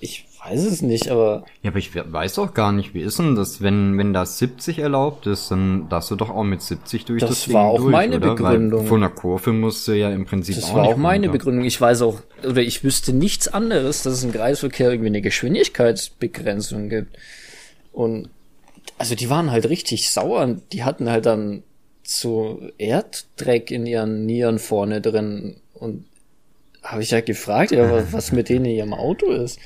ich weiß es nicht, aber Ja, aber ich we- weiß auch gar nicht, wie ist denn das, wenn, wenn da 70 erlaubt ist, dann darfst du doch auch mit 70 durch Das das, Ding war auch durch, meine oder? Begründung. Weil von der Kurve musst du ja im Prinzip Das auch war nicht auch meine runter. Begründung. Ich weiß auch, oder ich wüsste nichts anderes, dass es im Kreisverkehr irgendwie eine Geschwindigkeitsbegrenzung gibt. Und also die waren halt richtig sauer. Die hatten halt dann so Erddreck in ihren Nieren vorne drin. Und habe ich halt gefragt, ja, was- was mit denen in ihrem Auto ist.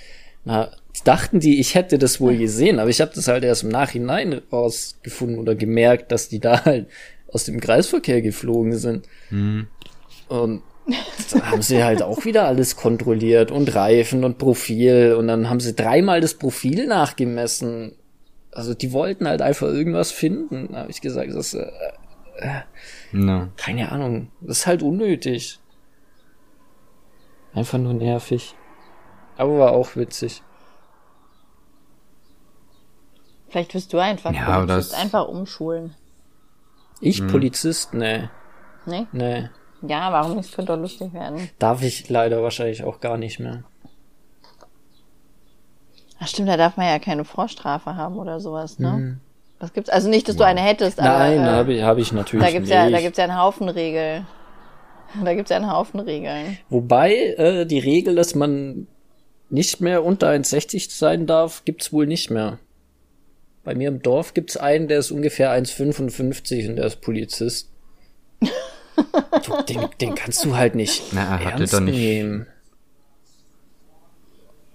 Na, dachten die, ich hätte das wohl gesehen, aber ich habe das halt erst im Nachhinein rausgefunden oder gemerkt, dass die da halt aus dem Kreisverkehr geflogen sind. Und Da haben sie halt auch wieder alles kontrolliert und Reifen und Profil und dann haben sie dreimal das Profil nachgemessen. Also die wollten halt einfach irgendwas finden. Da habe ich gesagt, das ist, äh, äh, No. keine Ahnung, das ist halt unnötig. Einfach nur nervig. Aber war auch witzig. Vielleicht wirst du einfach Ja, Polizist, das- einfach umschulen. Ich Polizist? Nee, Ne? nee. Ja, warum nicht? Könnte doch lustig werden. Darf ich leider wahrscheinlich auch gar nicht mehr. Ach stimmt, da darf man ja keine Vorstrafe haben oder sowas, ne? Was gibt's? Also nicht, dass du eine hättest, aber Nein, äh, habe ich, hab ich natürlich da gibt's nicht. ja, da gibt's ja einen Haufen Regeln. Da gibt's ja einen Haufen Regeln. Wobei äh, die Regel, dass man nicht mehr unter 1,60 sein darf, gibt's wohl nicht mehr. Bei mir im Dorf gibt's einen, der ist ungefähr 1,55 und der ist Polizist. du, den, den kannst du halt nicht Na, er hatte ernst da nicht- nehmen.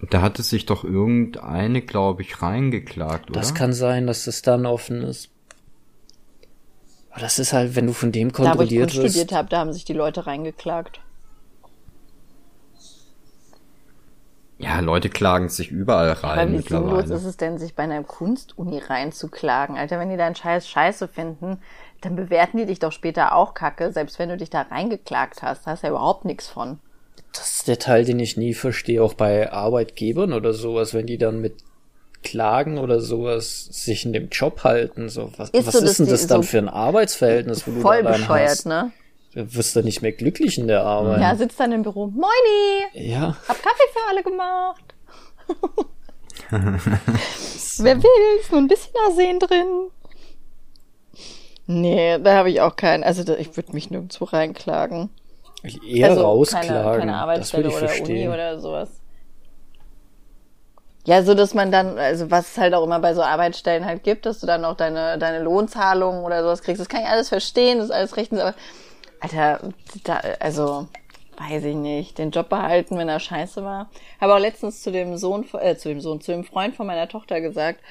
Da hatte sich doch irgendeine, glaube ich, reingeklagt, oder? Das kann sein, dass das dann offen ist. Aber das ist halt, wenn du von dem Da, wo ich kontrolliert Kunst wirst. studiert habe, da haben sich die Leute reingeklagt. ja, Leute klagen sich überall rein Aber wie sinnlos mittlerweile. ist es denn, sich bei einer Kunstuni reinzuklagen? Alter, wenn die deinen Scheiß scheiße finden, dann bewerten die dich doch später auch kacke, selbst wenn du dich da reingeklagt hast. Da hast du ja überhaupt nichts von. Das ist der Teil, den ich nie verstehe, auch bei Arbeitgebern oder sowas, wenn die dann mit Klagen oder sowas sich in dem Job halten. So, was Ist was so, ist denn das dann so für ein Arbeitsverhältnis, wo du Voll da dann bescheuert, hast? ne? Du wirst da nicht mehr glücklich in der Arbeit. Ja, sitzt dann im Büro. Moini! Ja, Hab Kaffee für alle gemacht. Wer will's? Nur ein bisschen Arsen drin. Nee, da habe ich auch keinen. Also da, ich würde mich nirgendwo reinklagen. eher also rausklagen. keine, keine das Arbeitsstelle würde ich oder verstehen. Uni oder sowas. Ja, so dass man dann, also was es halt auch immer bei so Arbeitsstellen halt gibt, dass du dann auch deine, deine Lohnzahlungen oder sowas kriegst. Das kann ich alles verstehen, das ist alles rechtens, aber Alter, da, also weiß ich nicht, den Job behalten, wenn er scheiße war. Habe auch letztens zu dem Sohn, äh, zu dem Sohn, zu dem Freund von meiner Tochter gesagt,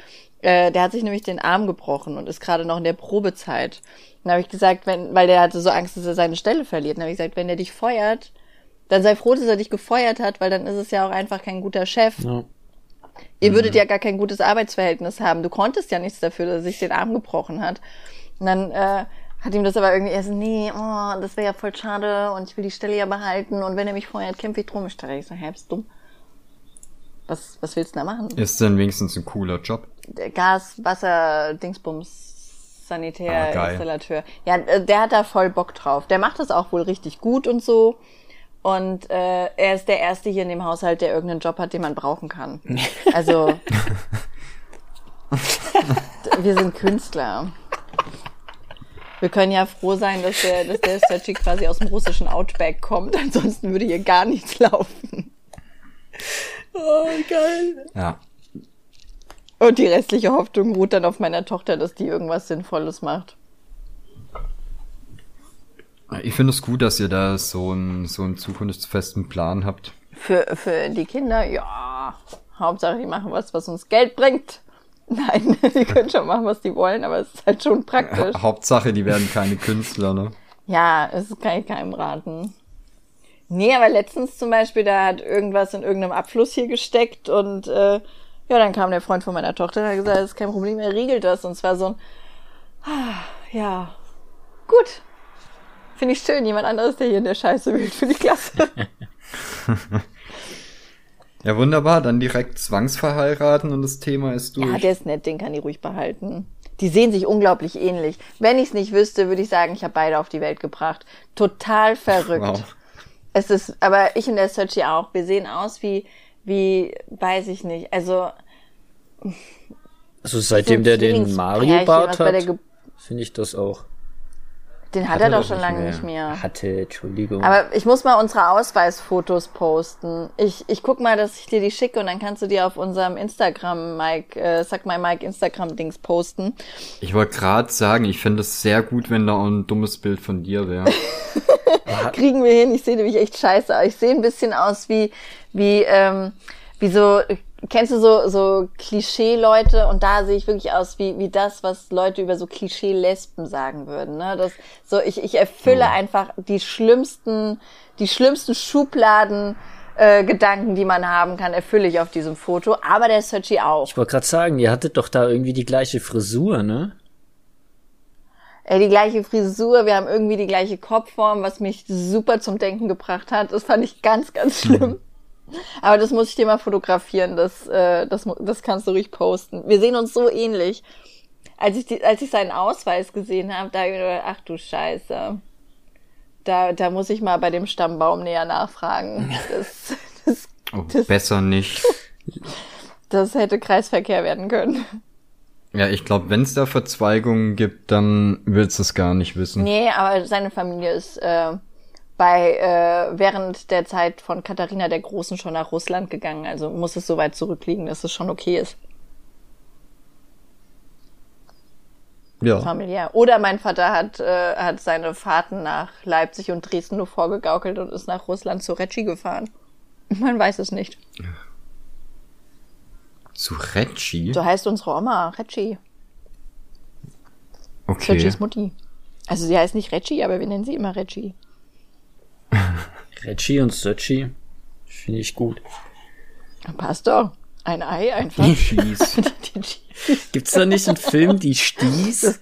äh, der hat sich nämlich den Arm gebrochen und ist gerade noch in der Probezeit. Dann habe ich gesagt, wenn, weil der hatte so Angst, dass er seine Stelle verliert. Dann habe ich gesagt, wenn der dich feuert, dann sei froh, dass er dich gefeuert hat, weil dann ist es ja auch einfach kein guter Chef. Ja. Ihr würdet ja gar kein gutes Arbeitsverhältnis haben. Du konntest ja nichts dafür, dass er sich den Arm gebrochen hat. Und dann äh, hat ihm das aber irgendwie erst, nee, oh, das wäre ja voll schade und ich will die Stelle ja behalten und wenn er mich feuert, kämpfe ich drum. Ich dachte, ich so, hä, bist dumm? Was, was willst du da machen? Ist denn wenigstens ein cooler Job? Gas, Wasser, Dingsbums, Sanitär, Ah. Installateur. Ja, äh, der hat da voll Bock drauf. Der macht das auch wohl richtig gut und so. Und äh, er ist der Erste hier in dem Haushalt, der irgendeinen Job hat, den man brauchen kann. Also, wir sind Künstler. Wir können ja froh sein, dass der, dass der Sergi quasi aus dem russischen Outback kommt. Ansonsten würde hier gar nichts laufen. Oh, geil. Ja. Und die restliche Hoffnung ruht dann auf meiner Tochter, dass die irgendwas Sinnvolles macht. Ich finde es gut, dass ihr da so einen, so einen zukunftsfesten Plan habt. Für, für die Kinder, ja. Hauptsache, die machen was, was uns Geld bringt. Nein, die können schon machen, was die wollen, aber es ist halt schon praktisch. Hauptsache, die werden keine Künstler, ne? Ja, das kann ich keinem raten. Nee, aber letztens zum Beispiel, da hat irgendwas in irgendeinem Abfluss hier gesteckt und äh, ja, dann kam der Freund von meiner Tochter und hat gesagt, das ist kein Problem, er riegelt das. Und zwar so ein, ah, ja, gut. Finde ich schön, jemand anderes, der hier in der Scheiße wühlt, finde ich klasse. Ja, wunderbar. Dann direkt zwangsverheiraten und das Thema ist durch. Ja, der ist nett, den kann die ruhig behalten. Die sehen sich unglaublich ähnlich. Wenn ich es nicht wüsste, würde ich sagen, ich habe beide auf die Welt gebracht. Total verrückt. Wow. Es ist, aber ich und der Searchy auch. Wir sehen aus wie, wie, weiß ich nicht. Also Also seitdem der den Zwillingspärchen, Mario Bart was bei der hat, finde ich das auch. Den hat, Hat er er doch schon lange nicht mehr. Hatte, Entschuldigung. Aber ich muss mal unsere Ausweisfotos posten. Ich, ich guck mal, dass ich dir die schicke und dann kannst du die auf unserem Instagram, Mike, äh, sag mal Mike Instagram-Dings posten. Ich wollte gerade sagen, ich finde es sehr gut, wenn da auch ein dummes Bild von dir wäre. kriegen wir hin. Ich sehe nämlich echt scheiße aus. Ich sehe ein bisschen aus wie, wie, ähm, wie so kennst du so, so Klischee-Leute und da sehe ich wirklich aus wie, wie das, was Leute über so Klischee-Lesben sagen würden. Ne? Das, so, ich, ich erfülle einfach die schlimmsten, die schlimmsten Schubladen, äh, Gedanken, die man haben kann, erfülle ich auf diesem Foto. Aber der Searchy auch. Ich wollte gerade sagen, ihr hattet doch da irgendwie die gleiche Frisur, ne? Ey, die gleiche Frisur, wir haben irgendwie die gleiche Kopfform, was mich super zum Denken gebracht hat. Das fand ich ganz, ganz schlimm. Aber das muss ich dir mal fotografieren, das, äh, das, das kannst du ruhig posten. Wir sehen uns so ähnlich. Als ich, die, als ich seinen Ausweis gesehen habe, da habe ich mir gedacht, ach du Scheiße. Da, da muss ich mal bei dem Stammbaum näher nachfragen. Das, das, Oh, das, besser nicht. das hätte Kreisverkehr werden können. Ja, ich glaube, wenn es da Verzweigungen gibt, dann willst du es gar nicht wissen. Nee, aber seine Familie ist äh, bei äh, während der Zeit von Katharina der Großen schon nach Russland gegangen. Also muss es so weit zurückliegen, dass es schon okay ist. Ja. familiär. Oder mein Vater hat, äh, hat seine Fahrten nach Leipzig und Dresden nur vorgegaukelt und ist nach Russland zu Recci gefahren. Man weiß es nicht. Zu Recci? So heißt unsere Oma, Recci. Okay. Reccis Mutti. Also sie heißt nicht Recci, aber wir nennen sie immer Recci. Reggie und Sochi finde ich gut. Passt doch. Ein Ei einfach. Die Schieß. Die Cheese. Gibt's da nicht einen Film, die Stieß?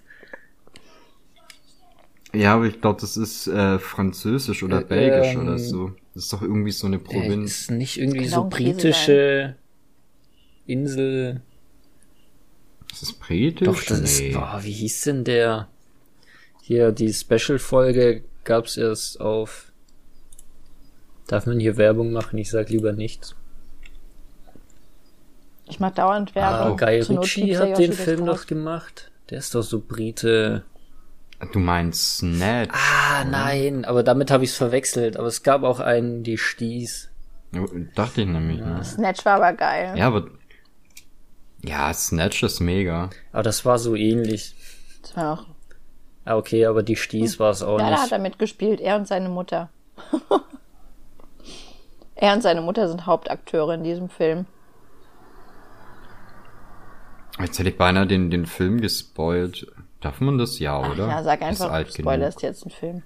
Ja, aber ich glaube, das ist äh, französisch oder Äh, belgisch ähm, oder so. Das ist doch irgendwie so eine Äh, Provinz. ist nicht irgendwie so britische Insel. Das ist britisch? Doch, das ist. nee. Boah, wie hieß denn der? Hier, die Special-Folge gab's erst auf. Darf man hier Werbung machen? Ich sag lieber nichts. Ich mach dauernd Ah, Werbung. Guy Zur Not Ritchie hat den Film doch gemacht. Der ist doch so Brite. Du meinst Snatch? Ah, nein, aber damit habe ich's verwechselt. Aber es gab auch einen, die Stieß. Ja, Dachte ich nämlich. Ja, Snatch war aber geil. ja aber. Ja, Snatch ist mega. Aber das war so ähnlich. Das war auch, Ah, okay, aber die Stieß war es auch ja, da hat nicht. er mitgespielt. Er und seine Mutter. er und seine Mutter sind Hauptakteure in diesem Film. Jetzt hätte ich beinahe den, den Film gespoilt. Darf man das ja, Ach oder? ja, sag einfach, du genug. spoilerst jetzt einen Film.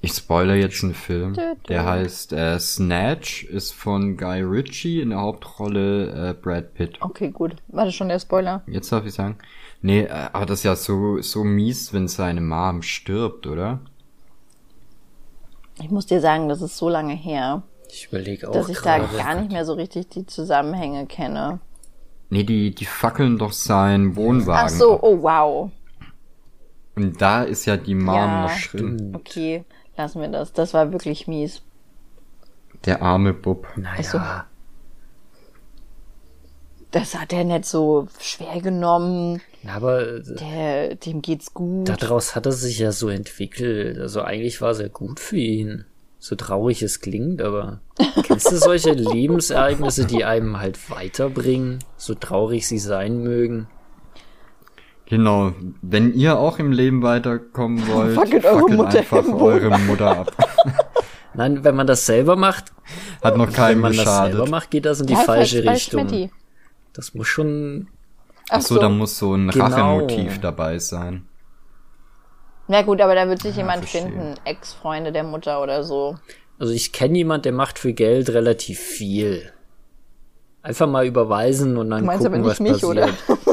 Ich spoiler jetzt einen Film. Der heißt äh, Snatch, ist von Guy Ritchie, in der Hauptrolle äh, Brad Pitt. Okay, gut. War das schon der Spoiler? Jetzt darf ich sagen. Nee, äh, aber das ist ja so, so mies, wenn seine Mom stirbt, oder? Ich muss dir sagen, das ist so lange her, Ich überlege auch dass ich da gar nicht mehr so richtig die Zusammenhänge kenne. Nee, die, die fackeln doch seinen Wohnwagen. Ach so, ab. oh wow. Und da ist ja die Mom Ja, noch drin. Okay, lassen wir das. Das war wirklich mies. Der arme Bub. Naja, so. Das hat er nicht so schwer genommen. na, aber Der, dem geht's gut. daraus hat er sich ja so entwickelt. Also eigentlich war es ja gut für ihn. So traurig es klingt, aber kennst du solche Lebensereignisse, die einem halt weiterbringen, so traurig sie sein mögen? Genau. Wenn ihr auch im Leben weiterkommen wollt, Fackelt eure Mutter einfach eure Mutter ab. Nein, wenn man das selber macht, Hat noch wenn keinem man das selber geschadet. macht, geht das in die Ja, falsche Richtung. Schmetti. Das muss schon Ach Ach so, da muss so ein Genau. Rachemotiv dabei sein. Na gut, aber da wird sich jemand verstehe. finden. Ex-Freunde der Mutter oder so. Also ich kenne jemand, der macht für Geld relativ viel. Einfach mal überweisen und dann Du meinst gucken, aber was nicht mich, passiert. oder?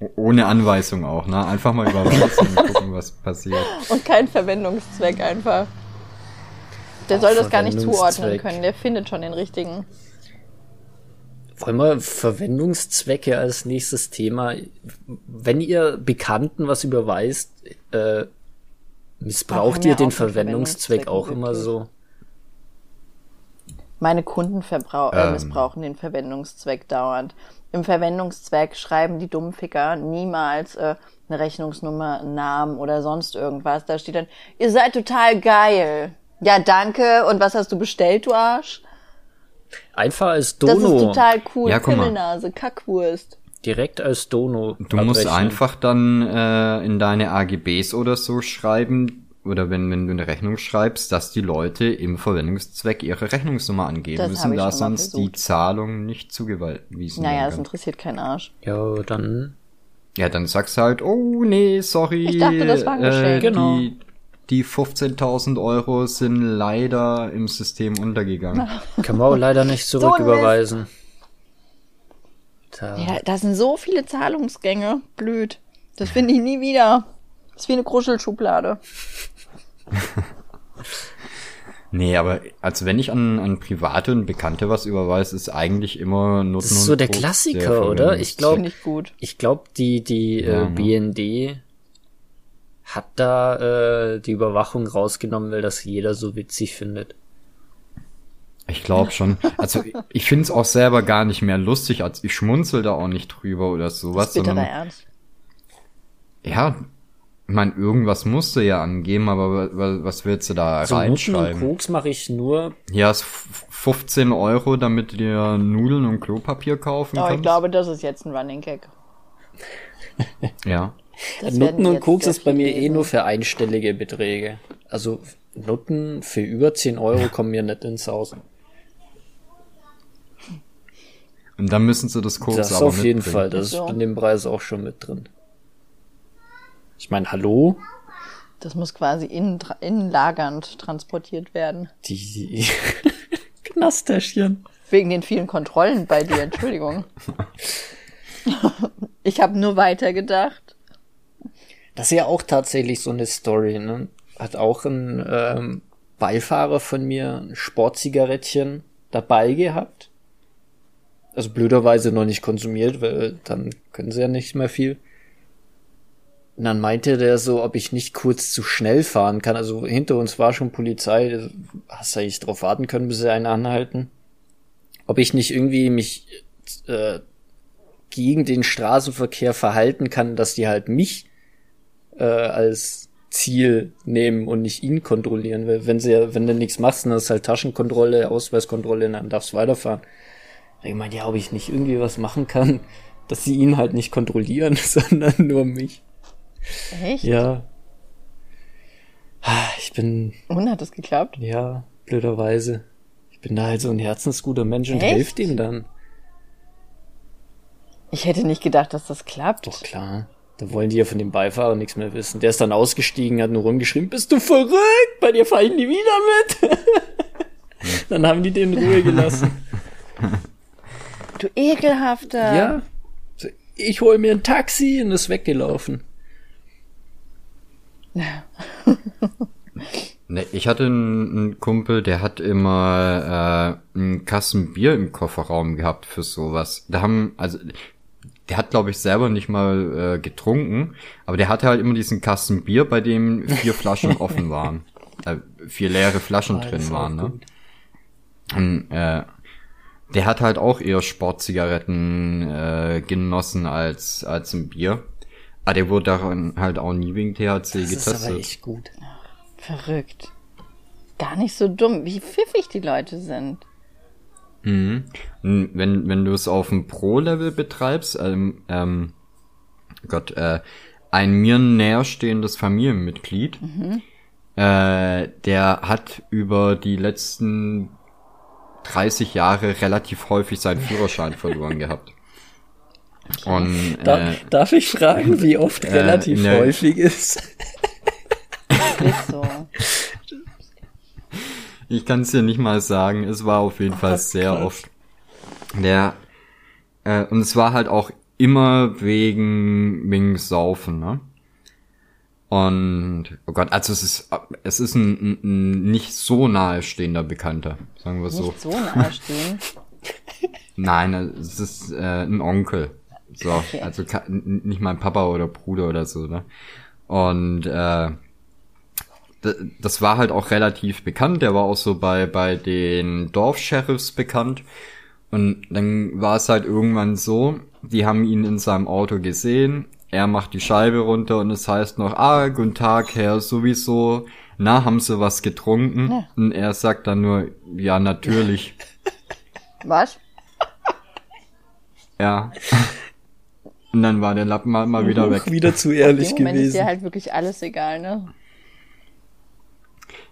Ohne Anweisung auch, ne? Einfach mal überweisen und gucken, was passiert. Und kein Verwendungszweck einfach. Der soll das gar nicht zuordnen können. Der findet schon den richtigen. Wollen wir Verwendungszwecke als nächstes Thema? Wenn ihr Bekannten was überweist, äh, missbraucht ja ihr den Verwendungszweck auch immer so? Meine Kunden äh, Ähm. missbrauchen den Verwendungszweck dauernd. Im Verwendungszweck schreiben die Dummficker niemals äh, eine Rechnungsnummer, einen Namen oder sonst irgendwas. Da steht dann, ihr seid total geil. Ja, danke. Und was hast du bestellt, du Arsch? Einfach als Das ist Dono. total cool. Ja. Pimmelnase, Kackwurst. Direkt als Dono. Du musst abrechnen. einfach dann äh, in deine AGBs oder so schreiben, oder wenn, wenn du eine Rechnung schreibst, dass die Leute im Verwendungszweck ihre Rechnungsnummer angeben Das müssen, da sonst die. Zahlung nicht zugewiesen Naja, das interessiert keinen Arsch. Ja, dann. Ja, dann sagst du halt, oh nee, sorry. Ich dachte, das war ein Geschenk. Genau. Die, die 15.000 Euro sind leider im System untergegangen. Können wir auch leider nicht So zurücküberweisen. Da. Ja, da sind so viele Zahlungsgänge. Blöd. Das finde ich nie wieder. Das ist wie eine Kruschelschublade. Nee, aber also wenn ich an, an Private und Bekannte was überweise, ist eigentlich immer Nutten Das ist so der Klassiker, oder? Ich glaub- Finde ich gut. Ich glaube, die, die Ja, äh, ne? BND hat da äh, die Überwachung rausgenommen, weil das jeder so witzig findet. Ich glaube schon. Also ich finde es auch selber gar nicht mehr lustig, als ich schmunzel da auch nicht drüber oder Das sowas, ist bitterer sondern Ernst. ja, ich meine, irgendwas musst du ja angeben, aber wa- wa- was willst du da So Nutten und reinschreiben? Koks mache ich nur. F- 15 Euro, damit du dir Nudeln und Klopapier kaufen Oh, kannst. ich glaube, das ist jetzt ein Running Gag. Ja. Das Nutten und Koks ist bei mir eh nur für einstellige Beträge. Also Nutten für über 10 Euro kommen mir nicht ins Haus. Und dann müssen sie das Koks Das aber auf jeden. Fall. Das ist in dem Preis auch schon mit drin. Ich meine, hallo? Das muss quasi innen, innenlagernd transportiert werden. Die Knasterchen. Wegen den vielen Kontrollen bei dir, Entschuldigung. ich habe nur weitergedacht. Das ist ja auch tatsächlich so eine Story, ne? Hat auch ein ähm, Beifahrer von mir ein Sportzigarettchen dabei gehabt. Also blöderweise noch nicht konsumiert, weil dann können sie ja nicht mehr viel. Und dann meinte der so, ob ich nicht kurz zu schnell fahren kann. Also hinter uns war schon Polizei. Hast du eigentlich drauf warten können, bis sie einen anhalten? Ob ich nicht irgendwie mich äh, gegen den Straßenverkehr verhalten kann, dass die halt mich äh, als Ziel nehmen und nicht ihn kontrollieren. Weil wenn sie ja, wenn du nichts machst, dann ist halt Taschenkontrolle, Ausweiskontrolle, dann darfst du weiterfahren. Ich meine, ja, ob ich nicht irgendwie was machen kann, dass sie ihn halt nicht kontrollieren, sondern nur mich. Echt? Ja. Ah, Ich bin, Und hat das geklappt? ja, blöderweise. Ich bin da halt so ein herzensguter Mensch und helft ihm dann. Ich hätte nicht gedacht, dass das klappt. Doch klar. Da wollen die ja von dem Beifahrer nichts mehr wissen. Der ist dann ausgestiegen, hat nur rumgeschrieben, bist du verrückt? Bei dir fahr ich nie wieder mit. dann haben die den in Ruhe gelassen. Du ekelhafter. ja. Ich hol mir ein Taxi und ist weggelaufen. Ne, ich hatte einen, einen Kumpel, der hat immer äh, einen Kasten Bier im Kofferraum gehabt für sowas. Da haben, also der hat, glaube ich, selber nicht mal äh, getrunken, aber der hatte halt immer diesen Kasten Bier, bei dem vier Flaschen offen waren. Äh, vier leere Flaschen Ah, das drin waren, ne? Und, äh, der hat halt auch eher Sportzigaretten äh, genossen als, als ein Bier. Aber der wurde daran halt auch nie wegen THC Das ist aber getestet. echt gut. Verrückt. Gar nicht so dumm, wie pfiffig die Leute sind. Mhm. Wenn, wenn du es auf dem Pro-Level betreibst, ähm, ähm, Gott, äh, ein mir näherstehendes Familienmitglied, äh, der hat über die letzten 30 Jahre relativ häufig seinen Führerschein verloren gehabt. Und äh, darf ich fragen, wie oft äh, relativ ne. häufig ist? Ist so. Ich kann es dir nicht mal sagen. Es war auf jeden Fall sehr krass. oft. Der äh, und es war halt auch immer wegen wegen Saufen, ne? Und oh Gott, also es ist es ist ein, ein, nicht so nahestehender Bekannter, sagen wir so. Nicht so nahe stehen. Nein, es ist äh, ein Onkel. So, Okay. also nicht mein Papa oder Bruder oder so, ne? Und äh, das war halt auch relativ bekannt. Der war auch so bei bei den Dorfsheriffs bekannt. Und dann war es halt irgendwann so, die haben ihn in seinem Auto gesehen. Er macht die Scheibe runter und es heißt noch, ah, guten Tag, Herr, sowieso. Na, haben Sie was getrunken? Ja. Und er sagt dann nur, ja, natürlich. Was? Ja. Und dann war der Lappen mal, mal wieder weg. Wieder zu ehrlich dem Moment ist dir gewesen. halt wirklich alles egal, ne?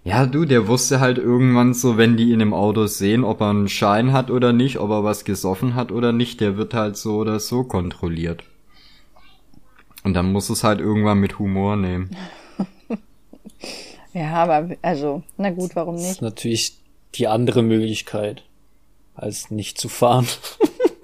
Ja, du, der wusste halt irgendwann so, wenn die ihn im Auto sehen, ob er einen Schein hat oder nicht, ob er was gesoffen hat oder nicht, der wird halt so oder so kontrolliert. Und dann muss es halt irgendwann mit Humor nehmen. Ja, aber also, na gut, warum Das ist nicht? natürlich die andere Möglichkeit, als nicht zu fahren.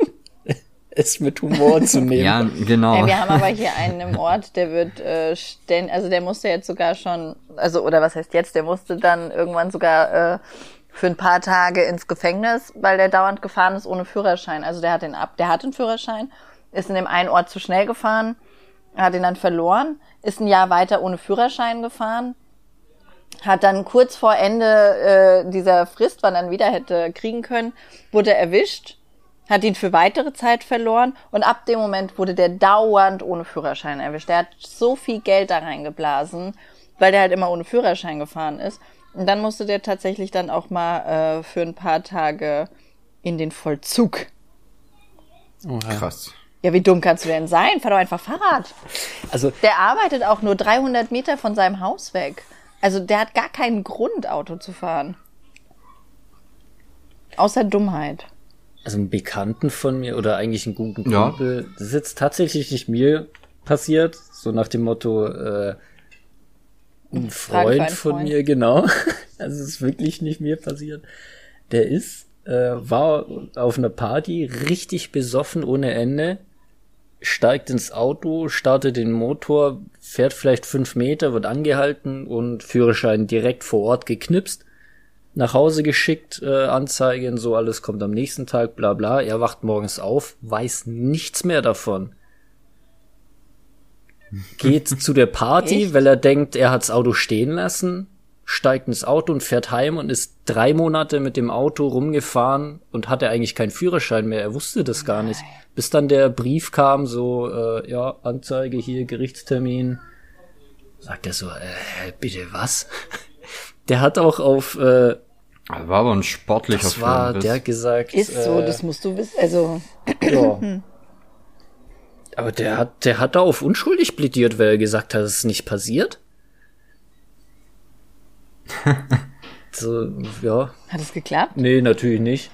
es mit Humor zu nehmen. Ja, genau. Ey, wir haben aber hier einen im Ort, der wird äh, ständig, also der musste jetzt sogar schon, also oder was heißt jetzt, der musste dann irgendwann sogar äh, für ein paar Tage ins Gefängnis, weil der dauernd gefahren ist ohne Führerschein. Also der hat den ab, der hat einen Führerschein, ist in dem einen Ort zu schnell gefahren, hat ihn dann verloren, ist ein Jahr weiter ohne Führerschein gefahren, hat dann kurz vor Ende äh, dieser Frist, wann er dann wieder hätte kriegen können, wurde er erwischt, hat ihn für weitere Zeit verloren und ab dem Moment wurde der dauernd ohne Führerschein erwischt. Der hat so viel Geld da reingeblasen, weil der halt immer ohne Führerschein gefahren ist. Und dann musste der tatsächlich dann auch mal äh, für ein paar Tage in den Vollzug. Krass. Ja, wie dumm kannst du denn sein? Fahr doch einfach Fahrrad. Also Der arbeitet auch nur 300 Meter von seinem Haus weg. Also der hat gar keinen Grund, Auto zu fahren. Außer Dummheit. Also einen Bekannten von mir oder eigentlich einen guten Ja. Kumpel, das ist jetzt tatsächlich nicht mir passiert, so nach dem Motto, äh, ein Freund einen von Freund. mir, genau. Also es ist wirklich nicht mir passiert. Der ist, äh, war auf einer Party richtig besoffen ohne Ende, steigt ins Auto, startet den Motor, fährt vielleicht fünf Meter, wird angehalten und Führerschein direkt vor Ort geknipst nach Hause geschickt, äh, Anzeigen, so alles kommt am nächsten Tag, bla bla. Er wacht morgens auf, weiß nichts mehr davon. Geht zu der Party, Echt? weil er denkt, er hat das Auto stehen lassen, steigt ins Auto und fährt heim und ist drei Monate mit dem Auto rumgefahren und hatte eigentlich keinen Führerschein mehr. Er wusste das gar nicht. Bis dann der Brief kam, so, äh, ja, Anzeige hier, Gerichtstermin. Sagt er so, äh, bitte was? Der hat auch auf, äh, Das war aber ein sportlicher das war, Filmriss. der gesagt. Ist so, äh, das musst du wissen. Also, ja. Aber der hat, der hat da auf unschuldig plädiert, weil er gesagt hat, es ist nicht passiert. so, ja. hat es geklappt? Nee, natürlich nicht.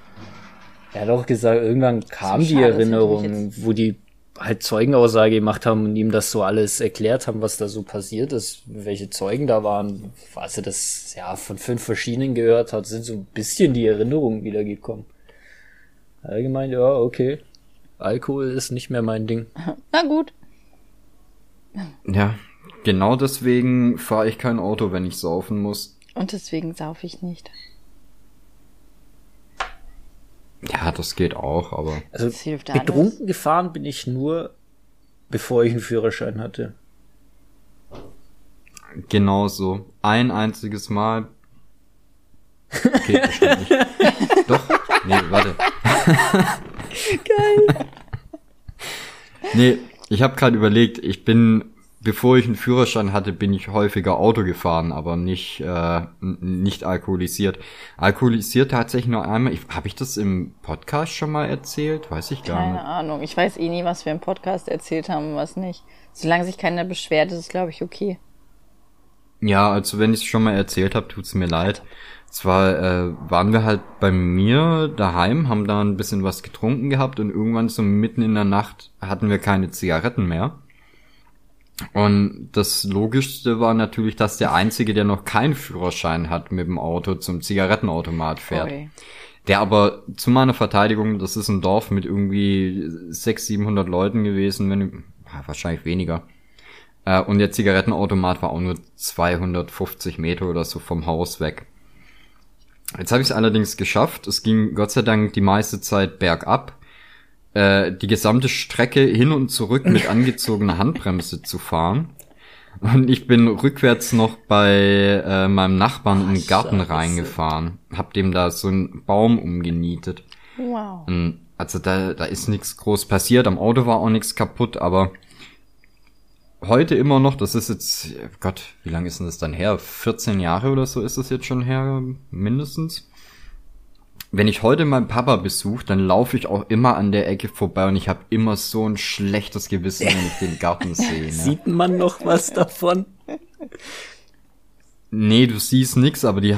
Er hat auch gesagt, irgendwann kam So die schade, Erinnerung, wo die halt Zeugenaussage gemacht haben und ihm das so alles erklärt haben, was da so passiert ist, welche Zeugen da waren. Als er das ja von fünf verschiedenen gehört hat, sind so ein bisschen die Erinnerungen wiedergekommen. Allgemein, ja, okay. Alkohol ist nicht mehr mein Ding. Na gut. Ja, genau deswegen fahre ich kein Auto, wenn ich saufen muss. Und deswegen saufe ich nicht. Ja, das geht auch, aber Also Das hilft alles. betrunken gefahren bin ich nur, bevor ich einen Führerschein hatte. genau so. Ein einziges Mal. Geht bestimmt nicht. Doch? Nee, warte. Geil. Nee, ich habe gerade überlegt, ich bin, bevor ich einen Führerschein hatte, bin ich häufiger Auto gefahren, aber nicht, äh, nicht alkoholisiert. Alkoholisiert tatsächlich nur einmal. Ich, habe ich das im Podcast schon mal erzählt? Weiß ich gar Keine nicht. Ahnung. Ich weiß eh nie, was wir im Podcast erzählt haben und was nicht. Solange sich keiner beschwert, ist es, glaube ich, okay. Ja, also wenn ich es schon mal erzählt habe, tut's mir leid. Zwar äh, waren wir halt bei mir daheim, haben da ein bisschen was getrunken gehabt und irgendwann so mitten in der Nacht hatten wir keine Zigaretten mehr. Und das Logischste war natürlich, dass der Einzige, der noch keinen Führerschein hat, mit dem Auto zum Zigarettenautomat fährt. Ui. Der aber zu meiner Verteidigung, das ist ein Dorf mit irgendwie 600, 700 Leuten gewesen, wenn ja, wahrscheinlich weniger. Äh, und der Zigarettenautomat war auch nur 250 Meter oder so vom Haus weg. Jetzt habe ich es allerdings geschafft. Es ging Gott sei Dank die meiste Zeit bergab. Äh, die gesamte Strecke hin und zurück mit angezogener Handbremse zu fahren. Und ich bin rückwärts noch bei äh, meinem Nachbarn in den Garten Scheiße. reingefahren. Hab dem da so einen Baum umgenietet. Wow. Und Also da, da ist nichts groß passiert. Am Auto war auch nichts kaputt, aber heute immer noch, das ist jetzt, Gott, wie lange ist denn das dann her? 14 Jahre oder so ist das jetzt schon her, mindestens. Wenn ich heute meinen Papa besuche, dann laufe ich auch immer an der Ecke vorbei und ich habe immer so ein schlechtes Gewissen, wenn ich den Garten sehe. Ne? Sieht man noch was davon? Nee, du siehst nix, aber die,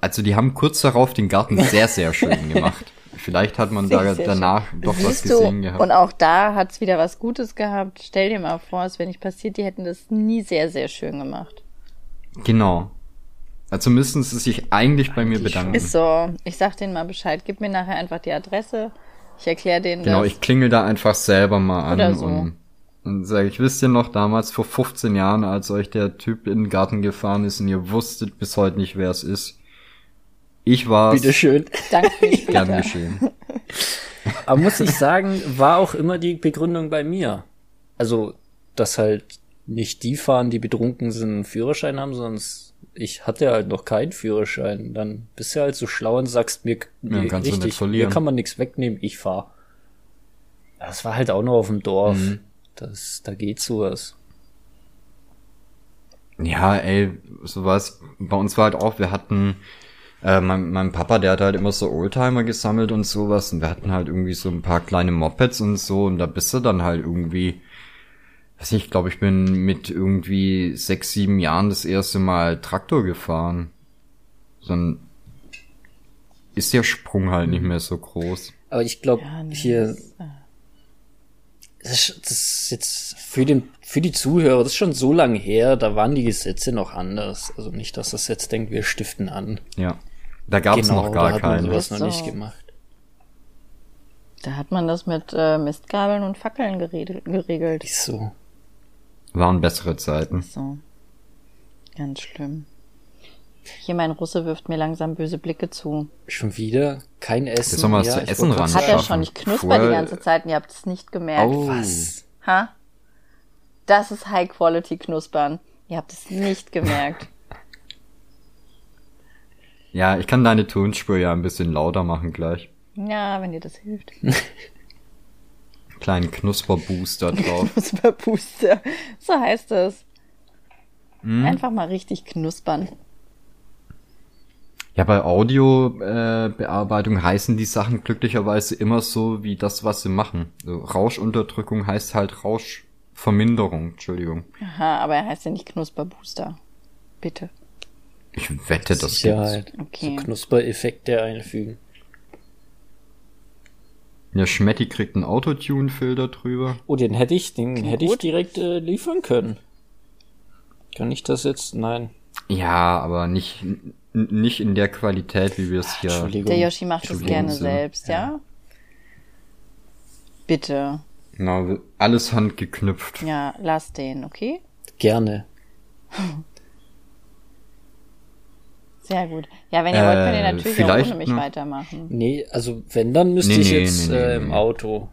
also die haben kurz darauf den Garten sehr, sehr schön gemacht. Vielleicht hat man da danach doch was Siehst gesehen du, gehabt. und auch da hat's wieder was Gutes gehabt. Stell dir mal vor, es wäre nicht passiert, die hätten das nie sehr, sehr schön gemacht. Genau. Also müssen sie sich eigentlich bei mir Eigentlich bedanken. Ist so. Ich sag denen mal Bescheid. Gib mir nachher einfach die Adresse. Ich erkläre denen Genau, das. ich klingel da einfach selber mal an Oder so. und, und sage, ich wisst ihr noch damals vor 15 Jahren, als euch der Typ in den Garten gefahren ist und ihr wusstet bis heute nicht, wer es ist. Ich war's. Bitteschön. Danke Gern geschehen. Aber muss ich sagen, war auch immer die Begründung bei mir. Also, dass halt nicht die fahren, die betrunken sind, einen Führerschein haben, sondern ich hatte halt noch keinen Führerschein. Dann bist du halt so schlau und sagst mir, mir nicht richtig, mir kann man nichts wegnehmen, ich fahr. Das war halt auch noch auf dem Dorf. Mhm. Das, da geht sowas. Ja, ey, sowas. Bei uns war halt auch, wir hatten, äh, mein, mein Papa, der hat halt immer so Oldtimer gesammelt und sowas und wir hatten halt irgendwie so ein paar kleine Mopeds und so und da bist du dann halt irgendwie, weiß nicht, ich glaube, ich bin mit irgendwie sechs, sieben Jahren das erste Mal Traktor gefahren. Dann ist der Sprung halt nicht mehr so groß. Aber ich glaube, Ja, nee, hier, ist- das ist jetzt für den, für die Zuhörer, das ist schon so lange her, da waren die Gesetze noch anders. Also nicht, dass das jetzt denkt, wir stiften an. Ja. Da gab's noch da gar hat man keine. sowas Ist noch nicht gemacht. Da hat man das mit äh, Mistgabeln und Fackeln geregelt. Ist so. Waren bessere Zeiten. So. Ganz schlimm. Hier mein Russe wirft mir langsam böse Blicke zu. Schon wieder kein Essen. Jetzt noch mal was zu essen ran Hat er schon. Ich knusper Vorher- die ganze Zeit und ihr habt es nicht gemerkt. Oh. Was? Ha? Das ist High-Quality-Knuspern. Ihr habt es nicht gemerkt. Ja, ich kann deine Tonspur ja ein bisschen lauter machen gleich. ja, wenn dir das hilft. Kleinen Knusperbooster drauf. Knusperbooster. So heißt es. Hm? Einfach mal richtig knuspern. Ja, bei Audiobearbeitung äh, heißen die Sachen glücklicherweise immer so wie das, was sie machen. So, Rauschunterdrückung heißt halt Rauschverminderung, Entschuldigung. Aha, aber er heißt ja nicht Knusperbooster. Bitte. Ich wette, das gibt's. Sicherheit. Okay. So Knuspereffekte einfügen. Ja, Schmetti kriegt einen Autotune-Filter drüber. Oh, den hätte ich, den Klingt hätte ich gut. direkt äh, liefern können. Kann ich das jetzt? Nein. Ja, aber nicht, nicht in der Qualität, wie wir es hier. Entschuldigung. Der Yoshi macht es gerne Sinn. selbst, ja? Bitte. Genau, alles handgeknüpft. Ja, lass den, okay? Gerne. Sehr gut. Ja, wenn ihr wollt, könnt ihr Äh, natürlich auch vielleicht ohne mich noch- weitermachen. Nee, also wenn, dann müsste Nee, ich nee, jetzt nee, nee, äh, im. Auto.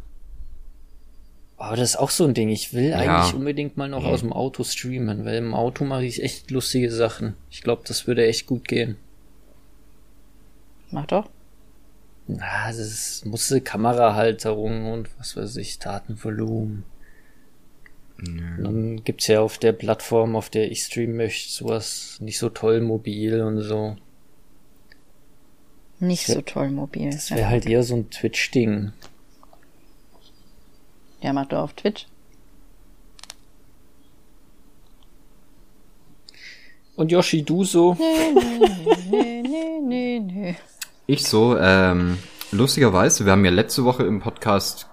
Aber das ist auch so ein Ding. Ich will Ja. eigentlich unbedingt mal noch aus dem Auto streamen, weil im Auto mache ich echt lustige Sachen. Ich glaube, das würde echt gut gehen. Mach doch. Na, das ist, musste Kamerahalterung und was weiß ich, Datenvolumen. Und Dann gibt's ja auf der Plattform, auf der ich streamen möchte, sowas nicht so toll mobil und so. Nicht so toll mobil. Das Ja. wäre halt eher so ein Twitch-Ding. ja, mach doch auf Twitch. Und Yoshi, du so? Nee, nee, nee, nee. Ich so, ähm, lustigerweise, wir haben ja letzte Woche im Podcast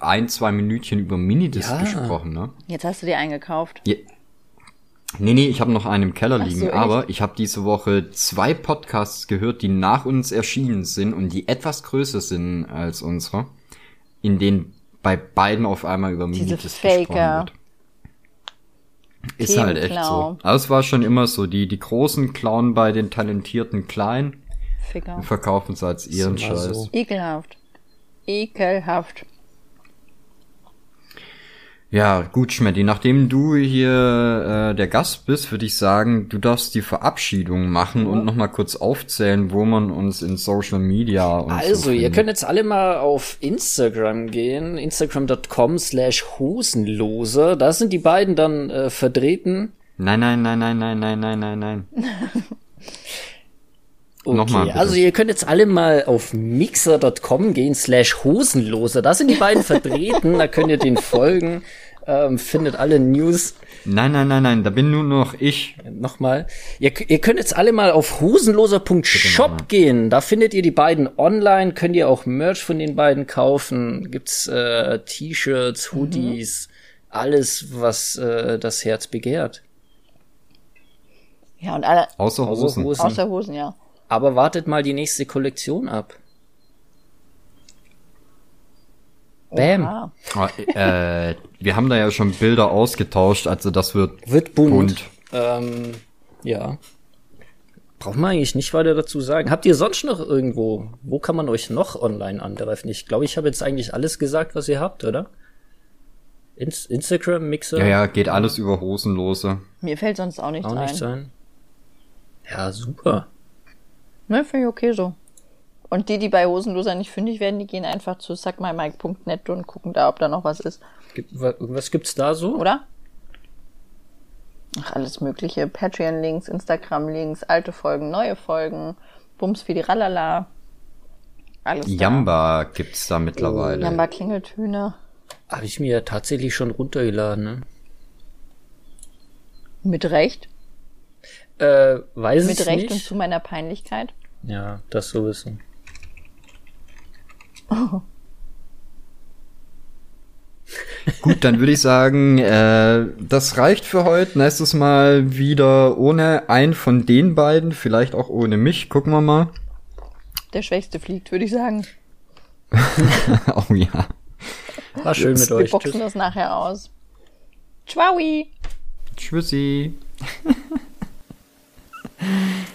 ein, zwei Minütchen über Minidisc Ja. gesprochen, ne? Jetzt hast du dir eingekauft. Ja. Nee, nee, ich habe noch einen im Keller liegen, so, aber ich habe diese Woche zwei Podcasts gehört, die nach uns erschienen sind und die etwas größer sind als unsere, in denen bei beiden auf einmal über Minidisc gesprochen wird. Ist halt echt so. Aber es war schon immer so, die, die Großen klauen bei den talentierten Kleinen Ficker. und verkaufen es als ihren Scheiß. so. Ekelhaft. Ekelhaft. Ja, gut, Schmetti, nachdem du hier äh, der Gast bist, würde ich sagen, du darfst die Verabschiedung machen und nochmal kurz aufzählen, wo man uns in Social Media und Also, so ihr könnt jetzt alle mal auf Instagram gehen, instagram.com slash hosenlose. Da sind die beiden dann äh, vertreten. Nein, nein, nein, nein, nein, nein, nein, nein, nein. Okay, Nochmal also ihr könnt jetzt alle mal auf mixer.com gehen slash hosenlose. Da sind die beiden vertreten, da könnt ihr den folgen. ähm, findet alle News. Nein, nein, nein, nein, da bin nur noch ich. Nochmal. Ihr, ihr könnt jetzt alle mal auf hosenloser.shop gehen. Da findet ihr die beiden online. Könnt ihr auch Merch von den beiden kaufen. Gibt's äh, T-Shirts, Hoodies, alles, was äh, das Herz begehrt. Ja, und alle, Außer. Hosen. außer Hosen, ja. Aber wartet mal die nächste Kollektion ab. Bam. Ah, äh, wir haben da ja schon Bilder ausgetauscht, also das wird Wird bunt. bunt. Ähm, ja. Braucht man eigentlich nicht weiter dazu sagen. Habt ihr sonst noch irgendwo, wo kann man euch noch online angreifen? Ich glaube, ich habe jetzt eigentlich alles gesagt, was ihr habt, oder? Ins Instagram, Mixer? Ja, ja, geht alles über Hosenlose. mir fällt sonst auch nichts Auch nicht ein. sein. Ja, super. Ne, finde ich okay so. Und die, die bei Hosenloser nicht fündig werden, die gehen einfach zu suckmymike.net und gucken da, ob da noch was ist. Gibt, wa- was gibt's da so? Oder? Ach, alles mögliche. Patreon-Links, Instagram-Links, alte Folgen, neue Folgen, Bums für die Ralala. Alles da. Jamba gibt's da mittlerweile. Jamba Klingeltöne. Habe ich mir tatsächlich schon runtergeladen, ne? Mit Recht. Äh, weiß Mit ich Recht und nicht. zu meiner Peinlichkeit. Ja, das sowieso. Gut, dann würde ich sagen, äh, das reicht für heute. Nächstes Mal wieder ohne einen von den beiden, vielleicht auch ohne mich. Gucken wir mal. Der Schwächste fliegt, würde ich sagen. oh ja. War schön mit Wir euch. boxen Tschüss. das nachher aus. Ciao! Tschüssi.